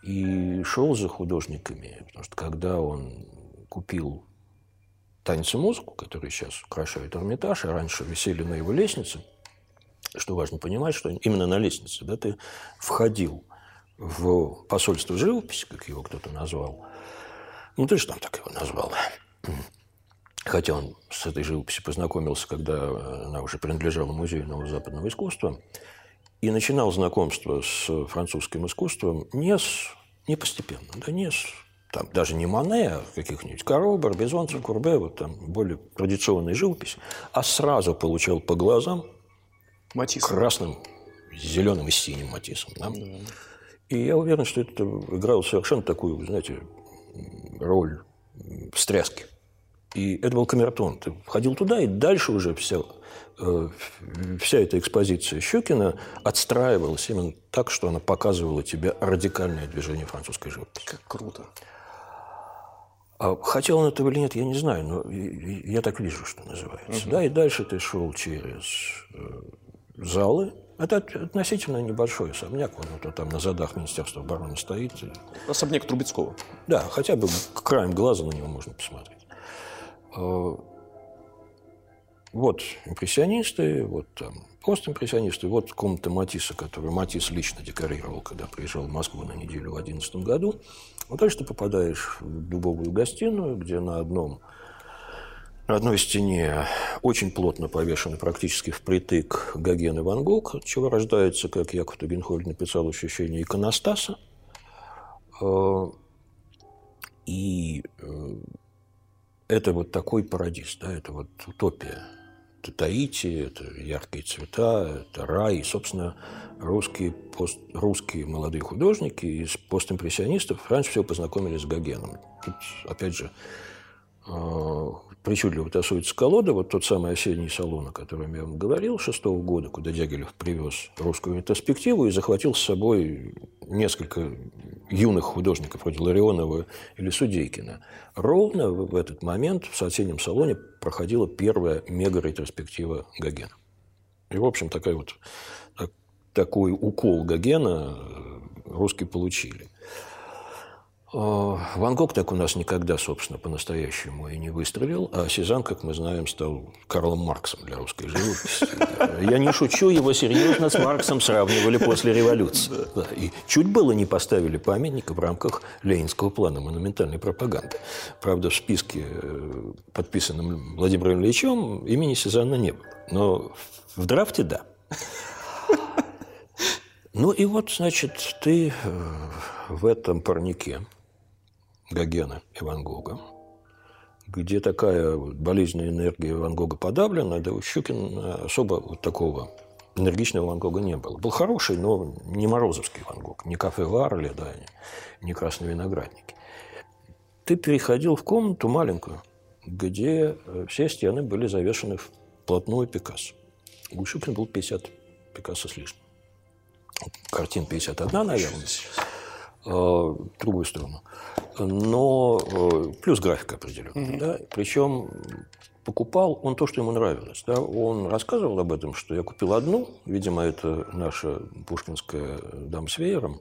Speaker 2: и шел за художниками. Потому что когда он купил танец и музыку, которые сейчас украшают Эрмитаж, а раньше висели на его лестнице, что важно понимать, что именно на лестнице да, ты входил в посольство живописи, как его кто-то назвал. Ну, ты же там так его назвал. Хотя он с этой живописью познакомился, когда она уже принадлежала Музею нового западного искусства. И начинал знакомство с французским искусством не, с, не постепенно, да не с там, даже не Мане, а каких-нибудь Каро, Барбизонцев, Курбе, вот там более традиционная живопись, а сразу получал по глазам
Speaker 1: Матисом.
Speaker 2: красным, зеленым и синим матисом. Да? Да. И я уверен, что это играло совершенно такую, знаете, роль встряски. И это был камертон. Ты входил туда, и дальше уже вся, э, вся эта экспозиция Щукина отстраивалась именно так, что она показывала тебе радикальное движение французской живописи.
Speaker 1: Как круто.
Speaker 2: А хотел он этого или нет, я не знаю, но я так вижу, что называется. Угу. Да, и дальше ты шел через э, залы, это относительно небольшой особняк, он вот там на задах Министерства обороны стоит.
Speaker 1: Особняк Трубецкого.
Speaker 2: Да, хотя бы краем глаза на него можно посмотреть. Вот импрессионисты, вот там постимпрессионисты, вот комната Матисса, которую Матисс лично декорировал, когда приезжал в Москву на неделю в 2011 году. Вот дальше ты попадаешь в дубовую гостиную, где на одном на одной стене очень плотно повешены практически впритык Гоген и Ван Гог, от чего рождается, как Яков Тугенхольд написал, ощущение иконостаса. А, и э, это вот такой парадис, да, это вот утопия. Это Таити, это яркие цвета, это рай. И, собственно, русские, пост, русские молодые художники из постимпрессионистов раньше всего познакомились с Гогеном. Тут, опять же, причудливо тасуется колода, вот тот самый осенний салон, о котором я вам говорил, шестого года, куда Дягилев привез русскую ретроспективу и захватил с собой несколько юных художников, вроде Ларионова или Судейкина. Ровно в этот момент в осеннем салоне проходила первая мега-ретроспектива Гогена. И, в общем, такая вот, такой укол Гогена русские получили. А, Ван Гог так у нас никогда, собственно, по-настоящему и не выстрелил, а Сезанн, как мы знаем, стал Карлом Марксом для русской живописи. Я не шучу, его серьезно с Марксом сравнивали после революции. И чуть было не поставили памятника в рамках Ленинского плана монументальной пропаганды. Правда, в списке, э, подписанном Владимиром Ильичем, имени Сезанна не было. Но в драфте – да. Ну и вот, значит, ты э, в этом парнике – Гогена и Ван Гога, где такая болезненная энергия Ван Гога подавлена, да у Щукин особо вот такого энергичного Ван Гога не было. Был хороший, но не Морозовский Ван Гог, не кафе Варли, да, не красные виноградники. Ты переходил в комнату маленькую, где э, все стены были завешены вплотную Пикассо. У Щукина был 50 Пикассо с лишним. Картин 51, наверное. Э, в другую сторону. Но э, плюс графика определенная. Mm-hmm. Да? Причем покупал он то, что ему нравилось. Да? Он рассказывал об этом, что я купил одну, видимо, это наша пушкинская дама с веером,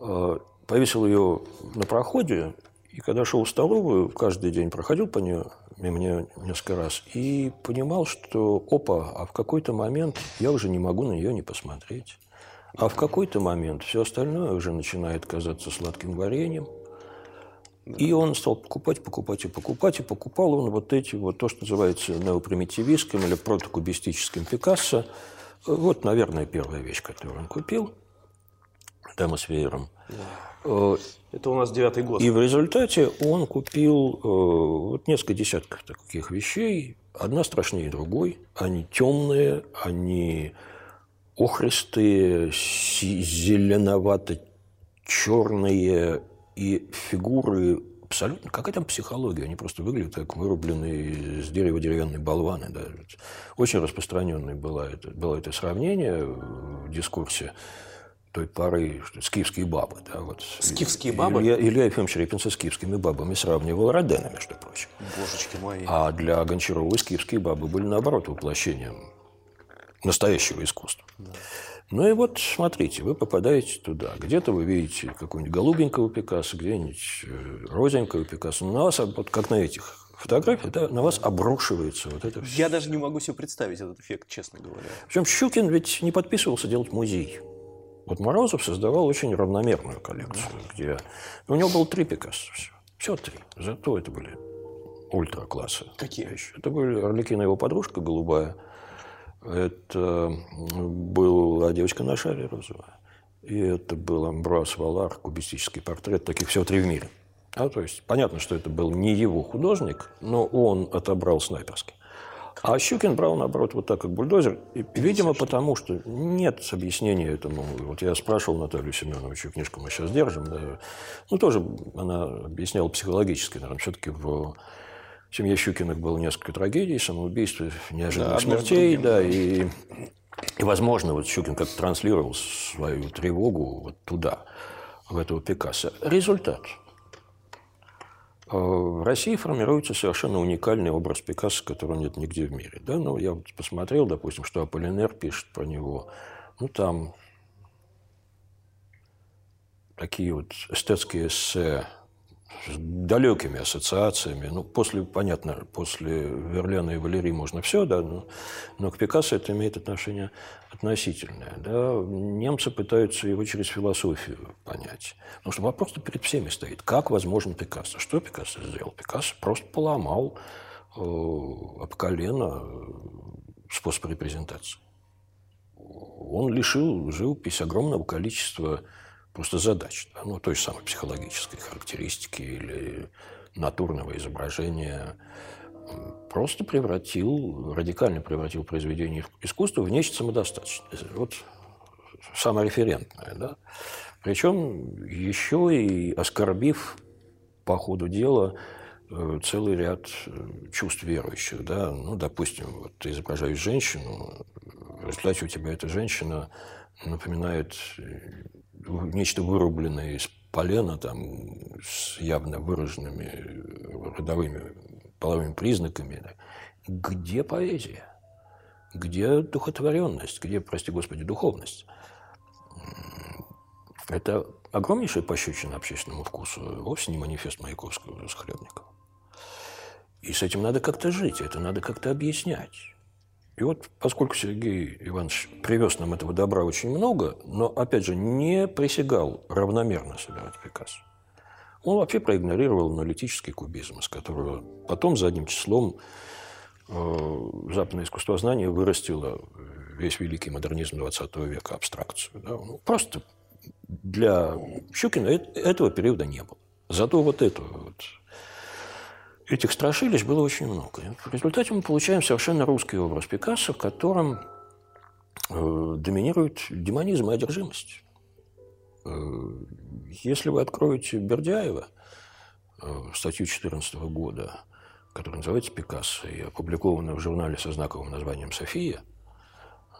Speaker 2: э, повесил ее на проходе, и когда шел в столовую, каждый день проходил по нее, мимо нее несколько раз, и понимал, что, опа, а в какой-то момент я уже не могу на нее не посмотреть. А в какой-то момент все остальное уже начинает казаться сладким вареньем. И он стал покупать, покупать и покупать, и покупал он вот эти, вот то, что называется неопримитивистским или протокубистическим Пикассо. Вот, наверное, первая вещь, которую он купил. Дама с веером.
Speaker 1: Да. Это у нас девятый год.
Speaker 2: И в результате он купил э, вот несколько десятков таких вещей. Одна страшнее другой. Они темные, они охристые, зеленовато-черные и фигуры абсолютно. Какая там психология? Они просто выглядят как вырубленные с дерева деревянные болваны. Да. Очень распространенное было это, было это сравнение в дискурсе той поры, что скифские бабы. Да, вот.
Speaker 1: Скифские бабы?
Speaker 2: Илья, Илья Ефимович Репин со скифскими бабами сравнивал Родена, между прочим.
Speaker 1: Божечки мои.
Speaker 2: А для Гончарова скифские бабы были, наоборот, воплощением настоящего искусства. Да. Ну и вот, смотрите, вы попадаете туда. Где-то вы видите какого-нибудь голубенького Пикассо, где-нибудь э, розовенького Пикассо. На вас, вот как на этих фотографиях, да, на вас обрушивается вот это
Speaker 1: все. Я даже не могу себе представить этот эффект, честно говоря.
Speaker 2: Причем Щукин ведь не подписывался делать музей. Вот Морозов создавал очень равномерную коллекцию, где у него было три Пикассо. Все, все три. Зато это были ультра-классы.
Speaker 1: Какие?
Speaker 2: Это были Орликина его подружка голубая – это была девочка на шаре розовая. И это был Амброс Валар, кубистический портрет, таких всего три в мире. А, то есть понятно, что это был не его художник, но он отобрал снайперский. А Щукин брал, наоборот, вот так, как бульдозер. И, видимо, потому что нет объяснения этому. Вот я спрашивал Наталью Семеновну, чью книжку мы сейчас держим. Да, ну, тоже она объясняла психологически, наверное, все-таки в в семье Щукиных было несколько трагедий, самоубийств, неожиданных да, смертей, да, и, и, возможно, вот Щукин как-то транслировал свою тревогу вот туда, в этого Пикассо. Результат. Э, в России формируется совершенно уникальный образ Пикассо, которого нет нигде в мире. Да? Ну, я вот посмотрел, допустим, что Аполлинер пишет про него. Ну, там такие вот эстетские эссе с далекими ассоциациями. Ну, после, понятно, после Верлена и Валерии можно все, да, но, но к Пикассо это имеет отношение относительное. Да. Немцы пытаются его через философию понять. Потому что вопрос перед всеми стоит. Как возможен Пикассо? Что Пикассо сделал? Пикассо просто поломал э, об колено способ репрезентации. Он лишил живопись огромного количества просто задач. Да? Ну, той же самой психологической характеристики или натурного изображения просто превратил, радикально превратил произведение искусства в нечто самодостаточное. Вот самореферентное. Да? Причем еще и оскорбив по ходу дела э, целый ряд э, чувств верующих. Да? Ну, допустим, вот ты изображаешь женщину, в результате у тебя эта женщина напоминает э, нечто вырубленное из полена, там, с явно выраженными родовыми половыми признаками. Где поэзия? Где духотворенность? Где, прости господи, духовность? Это огромнейшая пощечина общественному вкусу, вовсе не манифест Маяковского с Хлебникова. И с этим надо как-то жить, это надо как-то объяснять. И вот поскольку Сергей Иванович привез нам этого добра очень много, но, опять же, не присягал равномерно собирать Пикассо, он вообще проигнорировал аналитический кубизм, из которого потом задним числом э, западное искусствознание вырастило весь великий модернизм XX века, абстракцию. Да? Ну, просто для Щукина этого периода не было. Зато вот эту вот этих страшилищ было очень много. В результате мы получаем совершенно русский образ Пикассо, в котором э, доминирует демонизм и одержимость. Э, если вы откроете Бердяева, э, статью 2014 года, которая называется «Пикассо» и опубликована в журнале со знаковым названием «София»,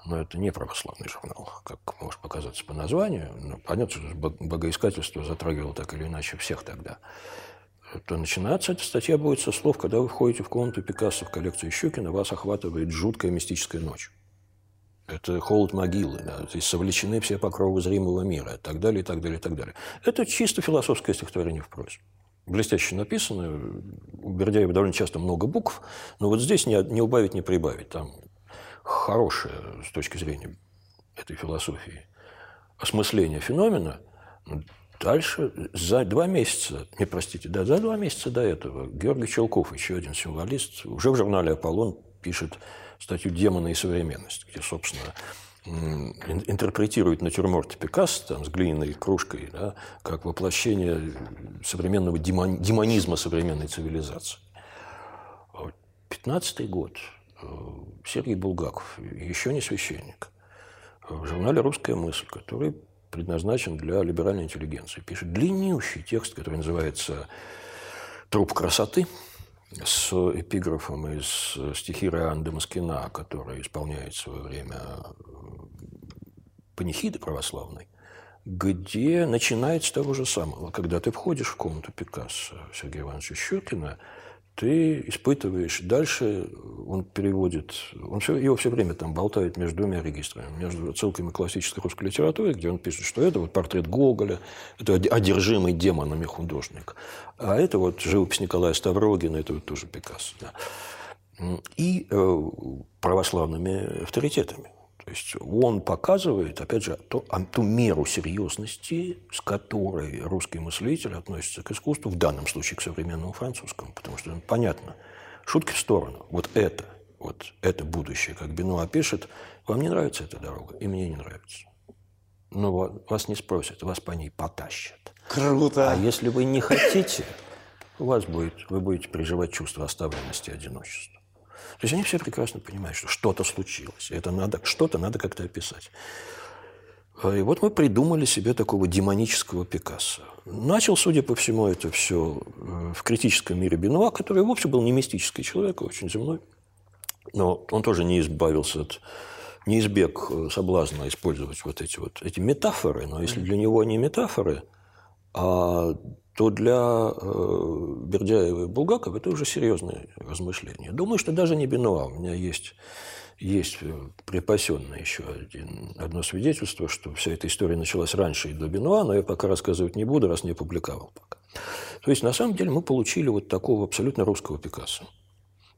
Speaker 2: но это не православный журнал, как может показаться по названию. Но понятно, что богоискательство затрагивало так или иначе всех тогда то начинаться эта статья будет со слов, когда вы входите в комнату Пикассо в коллекцию Щукина, вас охватывает жуткая мистическая ночь. Это холод могилы, да, здесь совлечены все покровы зримого мира, и так далее, и так далее, и так далее. Это чисто философское стихотворение в прозе. Блестяще написано, у Бердяева довольно часто много букв, но вот здесь не, не убавить, не прибавить. Там хорошее с точки зрения этой философии осмысление феномена, Дальше, за два месяца, не простите, да, за два месяца до этого Георгий Челков, еще один символист, уже в журнале «Аполлон» пишет статью «Демоны и современность», где, собственно, интерпретирует натюрморт Пикассо там, с глиняной кружкой да, как воплощение современного демон, демонизма современной цивилизации. 15 год. Э, Сергей Булгаков, еще не священник, в журнале «Русская мысль», который предназначен для либеральной интеллигенции. Пишет длиннющий текст, который называется труп красоты с эпиграфом из стихи Раианда Маскина, который исполняет в свое время панихиды православной, где начинается с того же самого. Когда ты входишь в комнату Пикассо Сергея Ивановича Щукина, ты испытываешь. Дальше он переводит, он все, его все время там болтает между двумя регистрами, между ссылками классической русской литературы, где он пишет, что это вот портрет Гоголя, это одержимый демонами художник, а это вот живопись Николая Ставрогина, это вот тоже Пикассо. Да. И э, православными авторитетами. То есть он показывает, опять же, ту, ту меру серьезности, с которой русский мыслитель относится к искусству, в данном случае к современному французскому, потому что ну, понятно, шутки в сторону, вот это, вот это будущее, как Бенуа пишет, вам не нравится эта дорога, и мне не нравится. Но вас не спросят, вас по ней потащат.
Speaker 1: Круто!
Speaker 2: А если вы не хотите, у вас будет, вы будете переживать чувство оставленности и одиночества. То есть они все прекрасно понимают, что что-то случилось. Это надо, что-то надо как-то описать. А, и вот мы придумали себе такого демонического Пикассо. Начал, судя по всему, это все э, в критическом мире Бенуа, который вовсе был не мистический человек, а очень земной. Но он тоже не избавился от не избег э, соблазна использовать вот эти вот эти метафоры, но если для него они метафоры, а то для э, Бердяева и Булгакова это уже серьезные размышления. Думаю, что даже не Бенуа. У меня есть, есть э, припасенное еще один, одно свидетельство, что вся эта история началась раньше и до Бенуа, но я пока рассказывать не буду, раз не опубликовал пока. То есть, на самом деле, мы получили вот такого абсолютно русского Пикассо,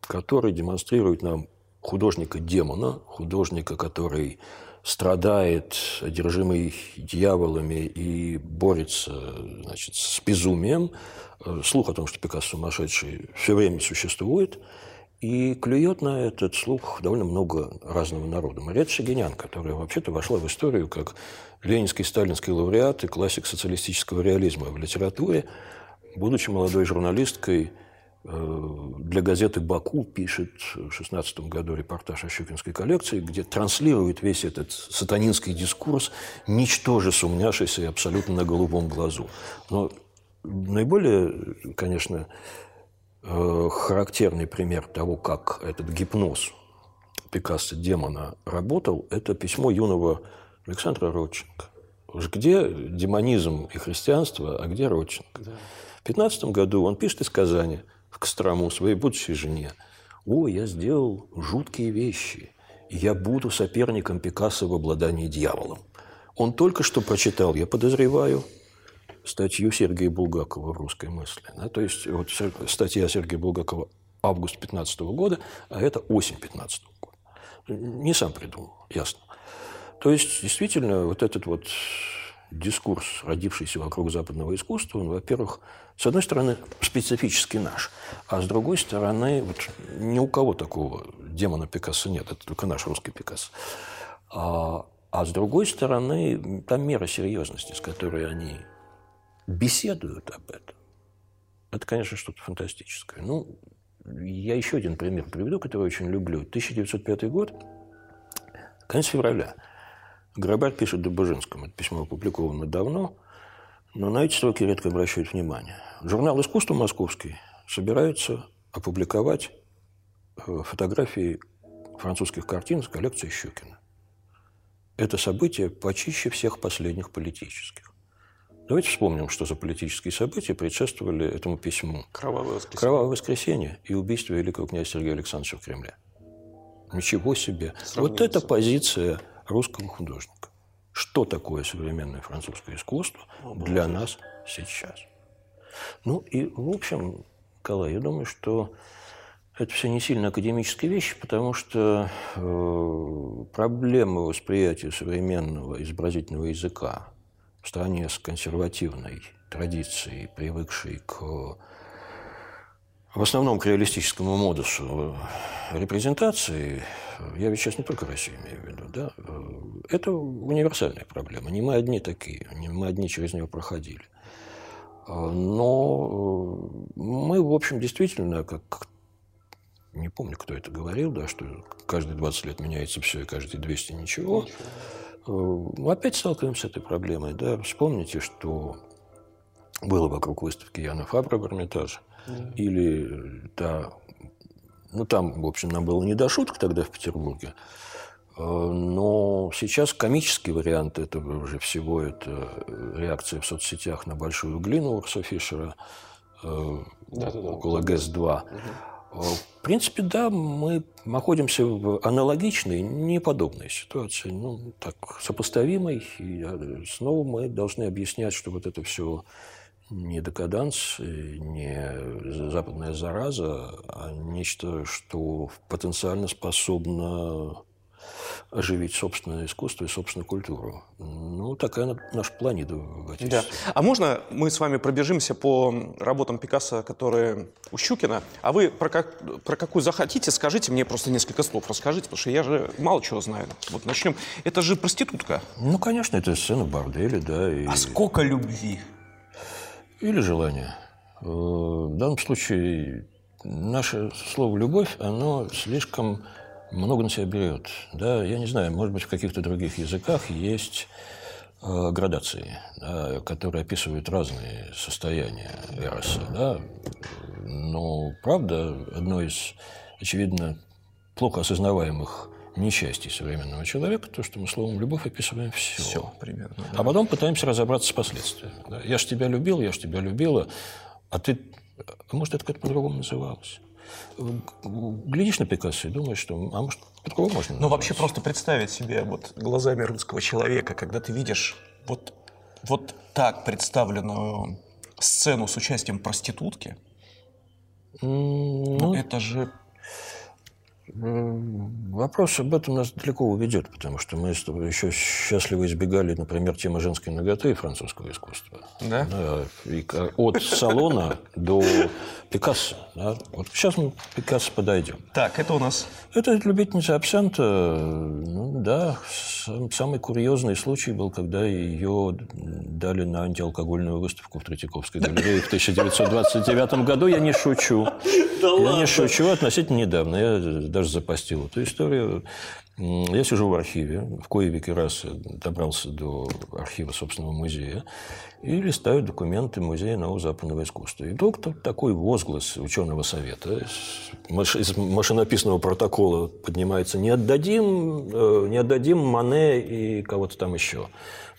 Speaker 2: который демонстрирует нам художника-демона, художника, который страдает, одержимый дьяволами и борется значит, с безумием. Слух о том, что Пикассо сумасшедший, все время существует. И клюет на этот слух довольно много разного народа. Мария Шагинян, которая вообще-то вошла в историю как ленинский сталинский лауреат и классик социалистического реализма в литературе, будучи молодой журналисткой, Э, для газеты «Баку» пишет в 16 году репортаж о Щукинской коллекции, где транслирует весь этот сатанинский дискурс, ничтоже сумняшийся и абсолютно на голубом глазу. Но наиболее, конечно, э, характерный пример того, как этот гипноз Пикассо демона работал, это письмо юного Александра Родченко. Уж где демонизм и христианство, а где Родченко? Да. В 15 году он пишет из Казани – в Кострому своей будущей жене. «О, я сделал жуткие вещи. Я буду соперником Пикассо в обладании дьяволом». Он только что прочитал, я подозреваю, статью Сергея Булгакова в «Русской мысли». Да? То есть вот статья Сергея Булгакова август 15 года, а это осень 15 года. Не сам придумал, ясно. То есть, действительно, вот этот вот дискурс, родившийся вокруг западного искусства, он, во-первых, с одной стороны, специфически наш, а с другой стороны, вот ни у кого такого демона Пикассо нет, это только наш русский Пикассо. А, а с другой стороны, там мера серьезности, с которой они беседуют об этом. Это, конечно, что-то фантастическое. Ну, я еще один пример приведу, который очень люблю. 1905 год, конец февраля – Грабарь пишет Добыжинскому. Это письмо опубликовано давно, но на эти строки редко обращают внимание. Журнал «Искусство московский» собирается опубликовать э, фотографии французских картин с коллекции Щукина. Это событие почище всех последних политических. Давайте вспомним, что за политические события предшествовали этому письму.
Speaker 1: Кровавое воскресенье.
Speaker 2: Кровавое воскресенье и убийство великого князя Сергея Александровича в Кремле. Ничего себе. Сравнение. Вот эта позиция русского художника. Что такое современное французское искусство для нас сейчас? Ну и, в общем, Николай, я думаю, что это все не сильно академические вещи, потому что э, проблема восприятия современного изобразительного языка в стране с консервативной традицией, привыкшей к в основном к реалистическому модусу репрезентации, я ведь сейчас не только Россию имею в виду, да, это универсальная проблема. Не мы одни такие, не мы одни через нее проходили. Но мы, в общем, действительно, как не помню, кто это говорил, да, что каждые 20 лет меняется все, и каждые 200 ничего. ничего. Мы опять сталкиваемся с этой проблемой. Да. Вспомните, что было вокруг выставки Яна Фабра в Эрмитаже – или та... Ну, там, в общем, нам было не до шуток тогда в Петербурге. Э, но сейчас комический вариант этого уже всего – это реакция в соцсетях на большую глину Урса Фишера да, да, да. около ГЭС-2. Угу. В принципе, да, мы находимся в аналогичной, неподобной ситуации, ну, так, сопоставимой. И снова мы должны объяснять, что вот это все не декаданс, не западная зараза, а нечто, что потенциально способно оживить собственное искусство и собственную культуру. Ну, такая наша планида в
Speaker 1: эти Да. А можно мы с вами пробежимся по работам Пикассо, которые у Щукина? А вы про, как, про какую захотите, скажите мне просто несколько слов, расскажите, потому что я же мало чего знаю. Вот начнем. Это же проститутка.
Speaker 2: Ну, конечно, это сцена борделя, да.
Speaker 1: И... А сколько любви?
Speaker 2: Или желания. Э, в данном случае наше слово «любовь», оно слишком много на себя берет. Да, я не знаю, может быть, в каких-то других языках есть э, градации, да, которые описывают разные состояния эроса. Да. Но, правда, одно из, очевидно, плохо осознаваемых несчастий современного человека, то, что мы словом «любовь» описываем все.
Speaker 1: Все, примерно. Да.
Speaker 2: А потом пытаемся разобраться с последствиями. Да. Я ж тебя любил, я ж тебя любила, а ты... А может, это как-то по-другому называлось? глядишь на Пикассо и думаешь, что, а может, по-другому можно.
Speaker 1: Ну, вообще просто представить себе вот глазами русского человека, когда ты видишь вот, вот так представленную сцену с участием проститутки, ну, ну это же
Speaker 2: Вопрос об этом нас далеко уведет, потому что мы еще счастливо избегали, например, темы женской ноготы французского искусства.
Speaker 1: Да? да
Speaker 2: и от салона до Пикассо. Да? Вот сейчас мы к Пикассо подойдем.
Speaker 1: Так, это у нас?
Speaker 2: Это любительница абсента. Ну да, самый курьезный случай был, когда ее дали на антиалкогольную выставку в Третьяковской галерее в 1929 году. Я не шучу. Да Я ладно. не шучу, относительно недавно. Я даже запостил эту историю. Я сижу в архиве, в кое веки раз добрался до архива собственного музея, и листаю документы Музея нового западного искусства. И вдруг такой возглас ученого совета из машинописного протокола поднимается «Не отдадим, э, не отдадим Мане и кого-то там еще».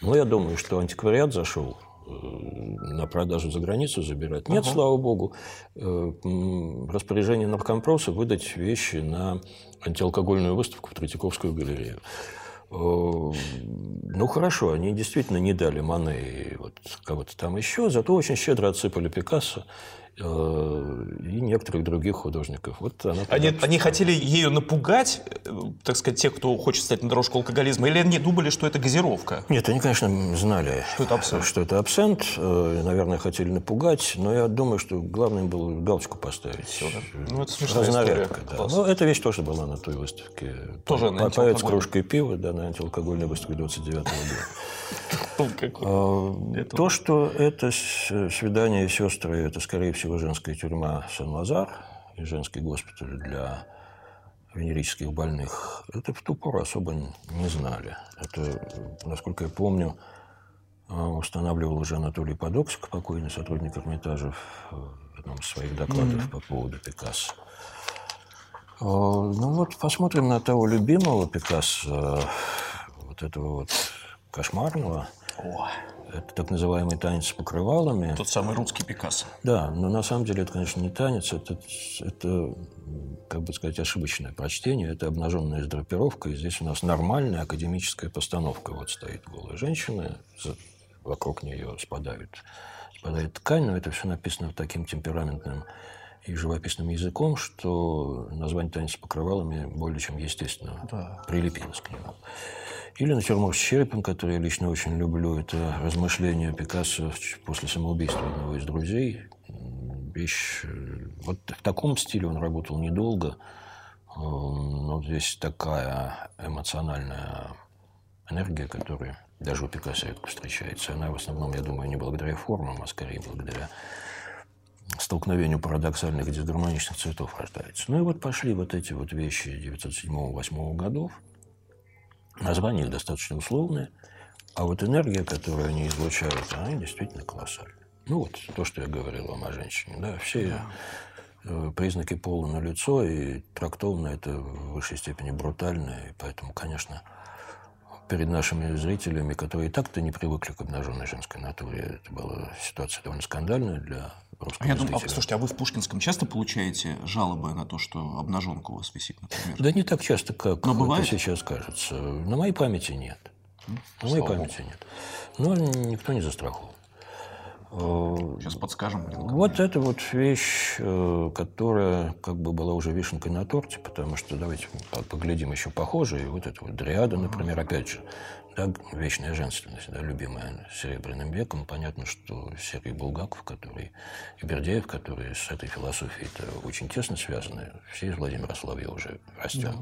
Speaker 2: Но я думаю, что антиквариат зашел на продажу за границу забирать. Нет, ага. слава богу, э, распоряжение наркомпроса выдать вещи на антиалкогольную выставку в Третьяковскую галерею. Э, ну, хорошо, они действительно не дали Мане и вот кого-то там еще, зато очень щедро отсыпали Пикассо и некоторых других художников. Вот
Speaker 1: она они, они хотели ею напугать, э, так сказать, тех, кто хочет стать на дорожку алкоголизма, или они думали, что это газировка?
Speaker 2: Нет, они, конечно, знали, что это абсент. Что это абсент. Э, наверное, хотели напугать, но я думаю, что главное было галочку поставить. Все, да? Ну, это смешная Разнарядка, да. Ну, эта вещь тоже была на той выставке.
Speaker 1: Тоже на
Speaker 2: Поэт с кружкой пива, да, на антиалкогольной выставке 29 года. А, то, что это свидание сестры, это, скорее всего, женская тюрьма Сан-Лазар и женский госпиталь для венерических больных, это в ту пору особо не знали. Это, насколько я помню, а, устанавливал уже Анатолий Подоксик, покойный сотрудник Эрмитажа, в одном из своих докладов mm-hmm. по поводу Пикассо. А, ну вот, посмотрим на того любимого Пикассо, вот этого вот кошмарного.
Speaker 1: Oh.
Speaker 2: Это так называемый танец с покрывалами.
Speaker 1: Тот самый русский Пикассо.
Speaker 2: Да, но на самом деле это, конечно, не танец, это, это как бы сказать, ошибочное прочтение, это обнаженная драпировка, и здесь у нас нормальная академическая постановка. Вот стоит голая женщина, вокруг нее спадают, спадает ткань, но это все написано таким темпераментным и живописным языком, что название «Танец с покрывалами» более чем естественно да. прилепилось к нему. Или «Натюрморт черепом», который я лично очень люблю. Это размышления Пикассо после самоубийства одного из друзей. Вещь... Э, вот в таком стиле он работал недолго. Но здесь такая эмоциональная энергия, которая даже у Пикассо редко встречается. Она в основном, я думаю, не благодаря формам, а скорее благодаря столкновению парадоксальных и дисгармоничных цветов рождается. Ну и вот пошли вот эти вот вещи 907-8 годов. Названия их достаточно условные, а вот энергия, которую они излучают, она действительно колоссальная. Ну вот то, что я говорил вам о женщине. Да, все да. Э, признаки пола на лицо, и трактовано это в высшей степени брутально, и поэтому, конечно, перед нашими зрителями, которые и так-то не привыкли к обнаженной женской натуре, это была ситуация довольно скандальная для русского а я думаю,
Speaker 1: а, слушайте, а вы в Пушкинском часто получаете жалобы на то, что обнаженка у вас висит, например?
Speaker 2: Да не так часто, как Но бывает? это сейчас кажется. На моей памяти нет. На моей памяти нет. Но никто не застраховал.
Speaker 1: Э, Сейчас подскажем.
Speaker 2: Вот это вот вещь, э, которая как бы была уже вишенкой на торте, потому что давайте поглядим еще похожие. Вот это вот дриада, например, опять же, да, вечная женственность, да, любимая Серебряным веком. Понятно, что Сергей Булгаков, который, и Бердяев, которые с этой философией-то очень тесно связаны, все из Владимира Соловьева уже растем.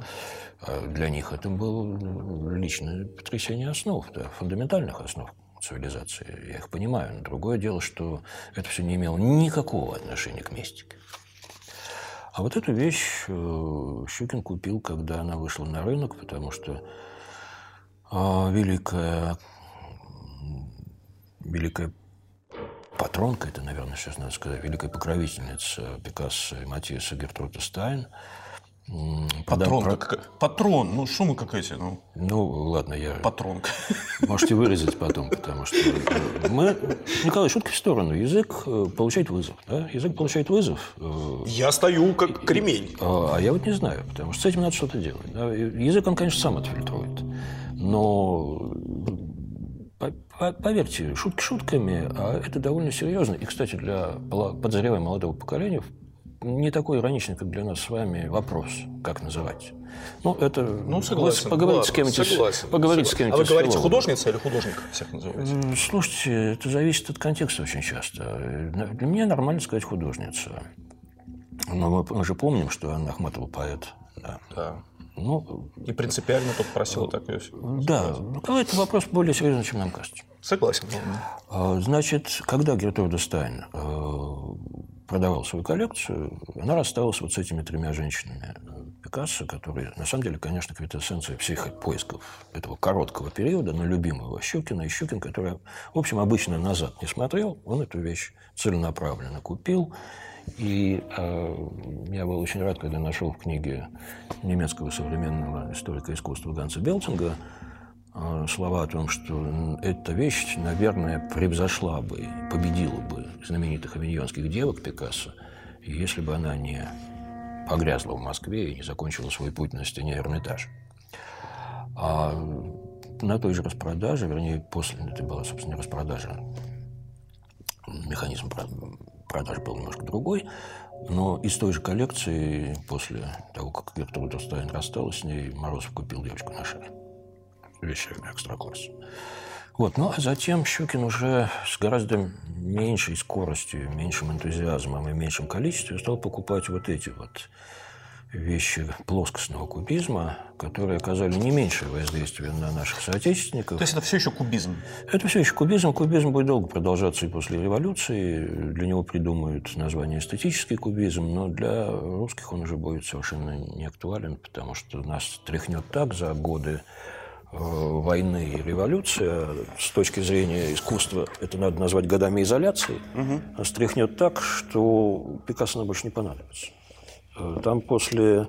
Speaker 2: Да. А для них это было личное потрясение основ, да, фундаментальных основ цивилизации. Я их понимаю. Но другое дело, что это все не имело никакого отношения к мистике. А вот эту вещь э, Щукин купил, когда она вышла на рынок, потому что великая, великая патронка, это, наверное, сейчас надо сказать, великая покровительница Пикассо и Матиаса Гертруда Стайн –
Speaker 1: Патрон, про... как... патрон, ну шумы какая-то, ну.
Speaker 2: Ну, ладно, я...
Speaker 1: Патронка.
Speaker 2: Можете выразить потом, потому что мы... Николай, шутки в сторону. Язык э, получает вызов, да? Язык получает вызов.
Speaker 1: Э, я стою как кремень.
Speaker 2: А, а я вот не знаю, потому что с этим надо что-то делать. Язык, он, конечно, сам отфильтрует. Но поверьте, шутки шутками, а это довольно серьезно. И, кстати, для подозреваемого молодого поколения не такой ироничный, как для нас с вами, вопрос, как называть. Ну, это...
Speaker 1: Ну, согласен.
Speaker 2: Поговорить с кем-нибудь. Согласен. Поговорить
Speaker 1: согласен. с кем-нибудь. А вы говорите художница или художник всех называете?
Speaker 2: Слушайте, это зависит от контекста очень часто. Для меня нормально сказать художница. Но мы же помним, что Анна Ахматова поэт.
Speaker 1: Да. да. Ну, и принципиально тут просил так ее
Speaker 2: Да, ну, это вопрос более серьезный, чем нам кажется.
Speaker 1: Согласен.
Speaker 2: А, значит, когда Гертруда Стайн э, продавал свою коллекцию, она рассталась вот с этими тремя женщинами Пикассо, которые, на самом деле, конечно, квитэссенция всех поисков этого короткого периода, но любимого Щукина. И Щукин, который, в общем, обычно назад не смотрел, он эту вещь целенаправленно купил. И э, я был очень рад, когда нашел в книге немецкого современного историка искусства Ганса Белтинга а, слова о том, что эта вещь, наверное, превзошла бы, победила бы знаменитых авиньонских девок Пикассо, если бы она не погрязла в Москве и не закончила свой путь на стене Эрмитажа. А на той же распродаже, вернее, после, это была, собственно, распродажа, механизм продаж был немножко другой, но из той же коллекции, после того, как Гертруда Стайн рассталась с ней, Морозов купил девочку на шее вещами экстракласс. Вот. Ну, а затем Щукин уже с гораздо меньшей скоростью, меньшим энтузиазмом и меньшим количеством стал покупать вот эти вот вещи плоскостного кубизма, которые оказали не меньшее воздействие на наших соотечественников.
Speaker 1: То есть это все еще кубизм?
Speaker 2: Это все еще кубизм. Кубизм будет долго продолжаться и после революции. Для него придумают название эстетический кубизм, но для русских он уже будет совершенно не актуален, потому что нас тряхнет так за годы Э, войны и революции, с точки зрения искусства, это надо назвать годами изоляции, угу. стряхнет так, что Пикассо нам больше не понадобится. Э, там после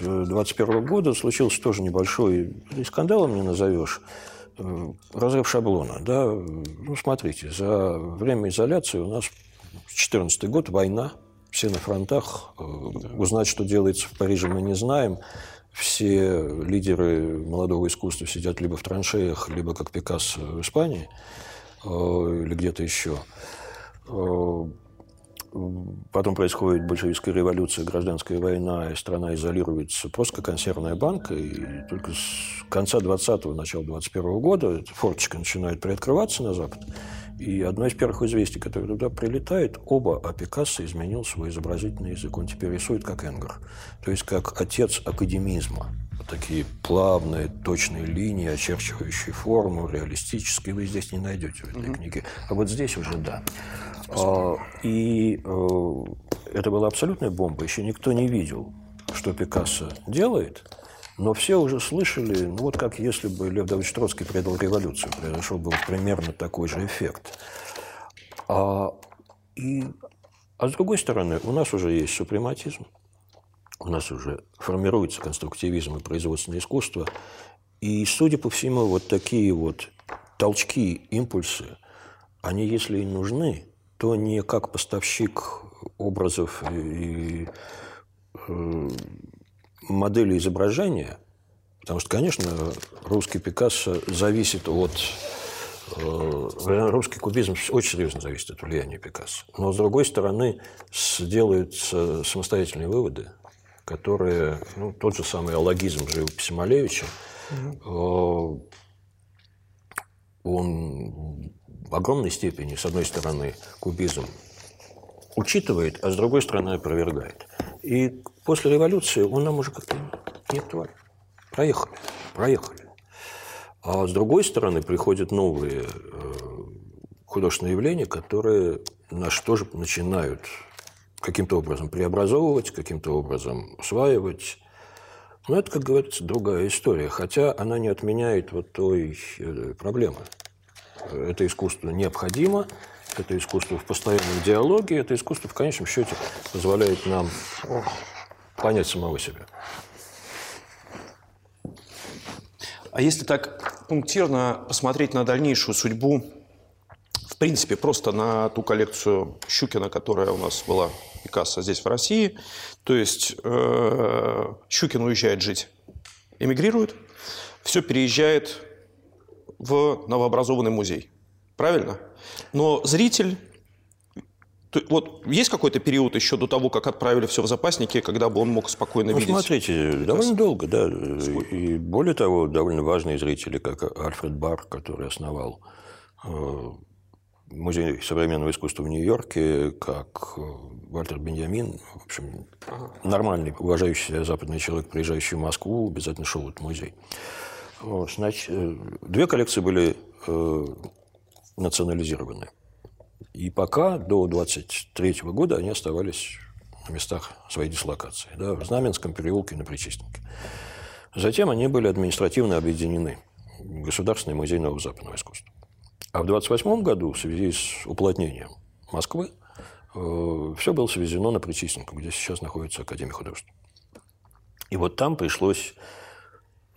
Speaker 2: 21 года случился тоже небольшой, и скандалом не назовешь, э, разрыв шаблона. Да? Ну, смотрите, за время изоляции у нас 14 год, война, все на фронтах. Узнать, что делается в Париже, мы не знаем все лидеры молодого искусства сидят либо в траншеях, либо как Пикассо в Испании, э, или где-то еще. Потом происходит большевистская революция, гражданская война, и страна изолируется просто консервная банка. И только с конца 20-го, начала 21 года форточка начинает приоткрываться на Запад. И одно из первых известий, которое туда прилетает, оба, а Пикассо изменил свой изобразительный язык. Он теперь рисует как Энгер, то есть как отец академизма. Такие плавные, точные линии, очерчивающие форму, реалистические, вы здесь не найдете в этой mm-hmm. книге. А вот здесь уже да. А, и а, это была абсолютная бомба. Еще никто не видел, что Пикассо делает – но все уже слышали, ну вот как если бы Лев Давыдович Троцкий предал революцию, произошел был примерно такой же эффект. А, и, а с другой стороны, у нас уже есть супрематизм, у нас уже формируется конструктивизм и производственное искусство. И, судя по всему, вот такие вот толчки, импульсы, они, если и нужны, то не как поставщик образов и э, модели изображения, потому что, конечно, русский Пикассо зависит от э, Русский кубизм очень серьезно зависит от влияния Пикассо. Но, с другой стороны, делаются самостоятельные выводы, которые, ну, тот же самый аллогизм живописи Малевича, угу. он в огромной степени, с одной стороны, кубизм учитывает, а с другой стороны опровергает. И после революции он нам уже как-то не актуален. Проехали, проехали. А с другой стороны приходят новые э, художественные явления, которые нас тоже начинают каким-то образом преобразовывать, каким-то образом усваивать. Но это, как говорится, другая история, хотя она не отменяет вот той э, проблемы. Это искусство необходимо, это искусство в постоянном диалоге, это искусство в конечном счете позволяет нам понять самого себя.
Speaker 1: А если так пунктирно посмотреть на дальнейшую судьбу, в принципе, просто на ту коллекцию Щукина, которая у нас была Пикассо здесь, в России, то есть э, Щукин уезжает жить, эмигрирует, все переезжает в новообразованный музей. Правильно? Но зритель вот есть какой-то период еще до того, как отправили все в запасники, когда бы он мог спокойно
Speaker 2: ну,
Speaker 1: видеть?
Speaker 2: Смотрите, довольно долго, да. Сколько? И более того, довольно важные зрители, как Альфред Бар, который основал э, Музей современного искусства в Нью-Йорке, как э, Вальтер Беньямин, в общем, нормальный, уважающий западный человек, приезжающий в Москву, обязательно шел в этот музей. Вот, значит, э, две коллекции были э, национализированы. И пока до 23 года они оставались на местах своей дислокации, да, в Знаменском переулке на Причистенке. Затем они были административно объединены в Государственный музей нового западного искусства. А в 28 году в связи с уплотнением Москвы э, все было свезено на Причистенку, где сейчас находится Академия художеств. И вот там пришлось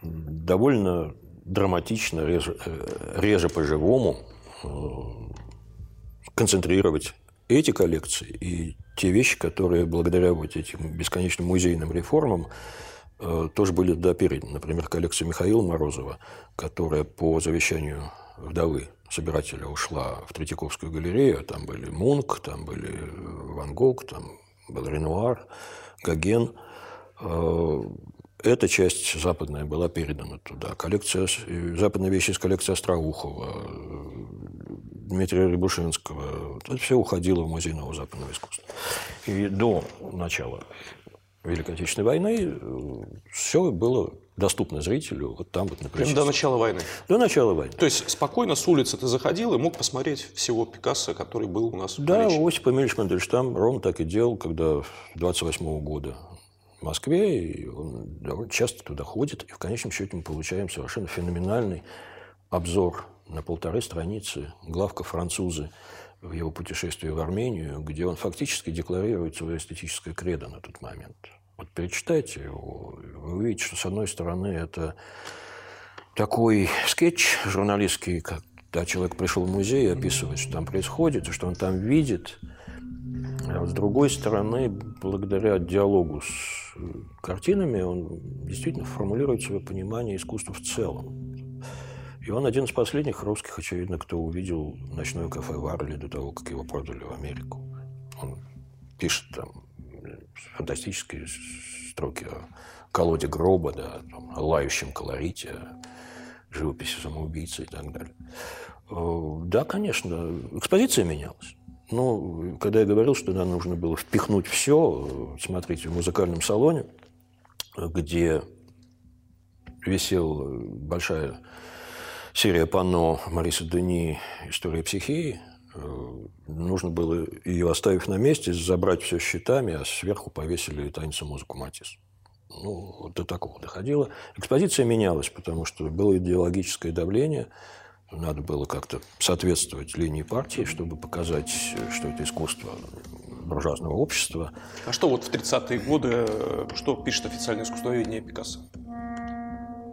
Speaker 2: довольно драматично, реже, э, реже по-живому э, концентрировать эти коллекции и те вещи, которые благодаря вот этим бесконечным музейным реформам э, тоже были туда. Например, коллекция Михаила Морозова, которая по завещанию вдовы собирателя ушла в Третьяковскую галерею. Там были Мунк, там были Ван Гог, там был Ренуар, Гоген. Э, эта часть западная была передана туда. Коллекция, западные вещи из коллекции Остроухова, Дмитрия Рябушинского. Это все уходило в Музей нового западного искусства. И до начала Великой Отечественной войны э, все было доступно зрителю вот там вот на
Speaker 1: Прям до начала войны?
Speaker 2: До начала войны.
Speaker 1: То есть спокойно с улицы ты заходил и мог посмотреть всего Пикассо, который был у нас в
Speaker 2: Да, Осип Эмильевич Мандельштам ровно так и делал, когда 28 -го года в Москве, и он довольно часто туда ходит, и в конечном счете мы получаем совершенно феноменальный обзор на полторы страницы главка «Французы» в его путешествии в Армению, где он фактически декларирует свое эстетическое кредо на тот момент. Вот перечитайте его, вы увидите, что, с одной стороны, это такой скетч журналистский, когда человек пришел в музей и описывает, что там происходит, что он там видит. А с другой стороны, благодаря диалогу с картинами, он действительно формулирует свое понимание искусства в целом. И он один из последних русских, очевидно, кто увидел ночное кафе в Арле до того, как его продали в Америку. Он пишет там фантастические строки о колоде гроба, да, там, о лающем колорите, о живописи самоубийцы и так далее. Э, да, конечно, экспозиция менялась. Но когда я говорил, что нам нужно было впихнуть все, смотрите, в музыкальном салоне, где висела большая серия панно Мариса Дени «История психии», э, нужно было ее оставив на месте, забрать все счетами, а сверху повесили таинцу музыку Матис. Ну, до такого доходило. Экспозиция менялась, потому что было идеологическое давление Надо было как-то соответствовать линии партии, чтобы показать, что это искусство буржуазного общества.
Speaker 1: А что вот в 30-е годы, что пишет официальное искусствоведение Пикассо?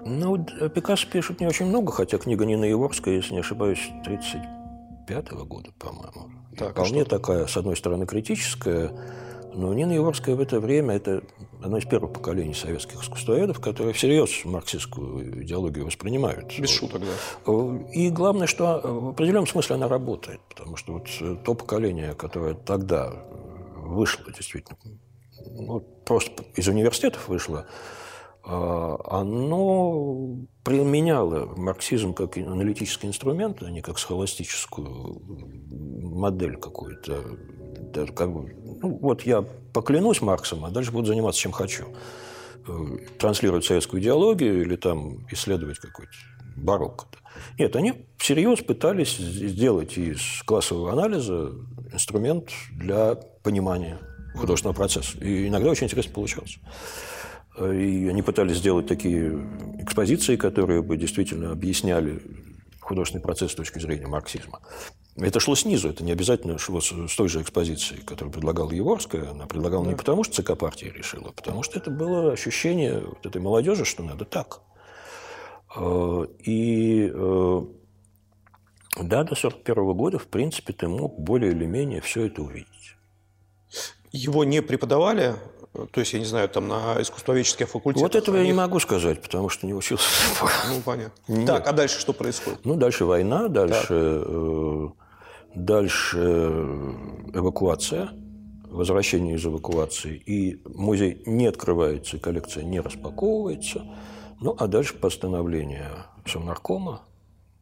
Speaker 2: Ну, Пикассо пишет не очень много, хотя книга Нины Еворская, если не ошибаюсь, 35 -го года, по-моему. Так, а Вполне а такая, с одной стороны, критическая, но Нина Еворская в это время – это одно из первых поколений советских искусствоведов, которые всерьез марксистскую идеологию воспринимают.
Speaker 1: Без шуток,
Speaker 2: да. И главное, что в определенном смысле она работает, потому что вот то поколение, которое тогда вышло действительно, ну, просто из университетов вышло, оно применяло марксизм как аналитический инструмент, а не как схоластическую модель какую-то. Как бы, ну, вот я поклянусь Марксом, а дальше буду заниматься чем хочу. Э, транслировать советскую идеологию или там исследовать какой-то барокко. Нет, они всерьез пытались сделать из классового анализа инструмент для понимания художественного процесса. И иногда очень интересно получалось. И они пытались сделать такие экспозиции, которые бы действительно объясняли художественный процесс с точки зрения марксизма. Это шло снизу, это не обязательно шло с, той же экспозиции, которую предлагала Еворская. Она предлагала да. не потому, что ЦК партии решила, а потому что это было ощущение вот этой молодежи, что надо так. А, и э, да, до 1941 года, в принципе, ты мог более или менее все это увидеть.
Speaker 1: Его не преподавали то есть, я не знаю, там на искусствоведческих факультетах.
Speaker 2: Вот этого я не могу сказать, потому что не учился.
Speaker 1: Ну, понятно. Нет. Так, а дальше что происходит?
Speaker 2: Ну, дальше война, дальше, э, дальше эвакуация, возвращение из эвакуации. И музей не открывается, коллекция не распаковывается. Ну, а дальше постановление Совнаркома,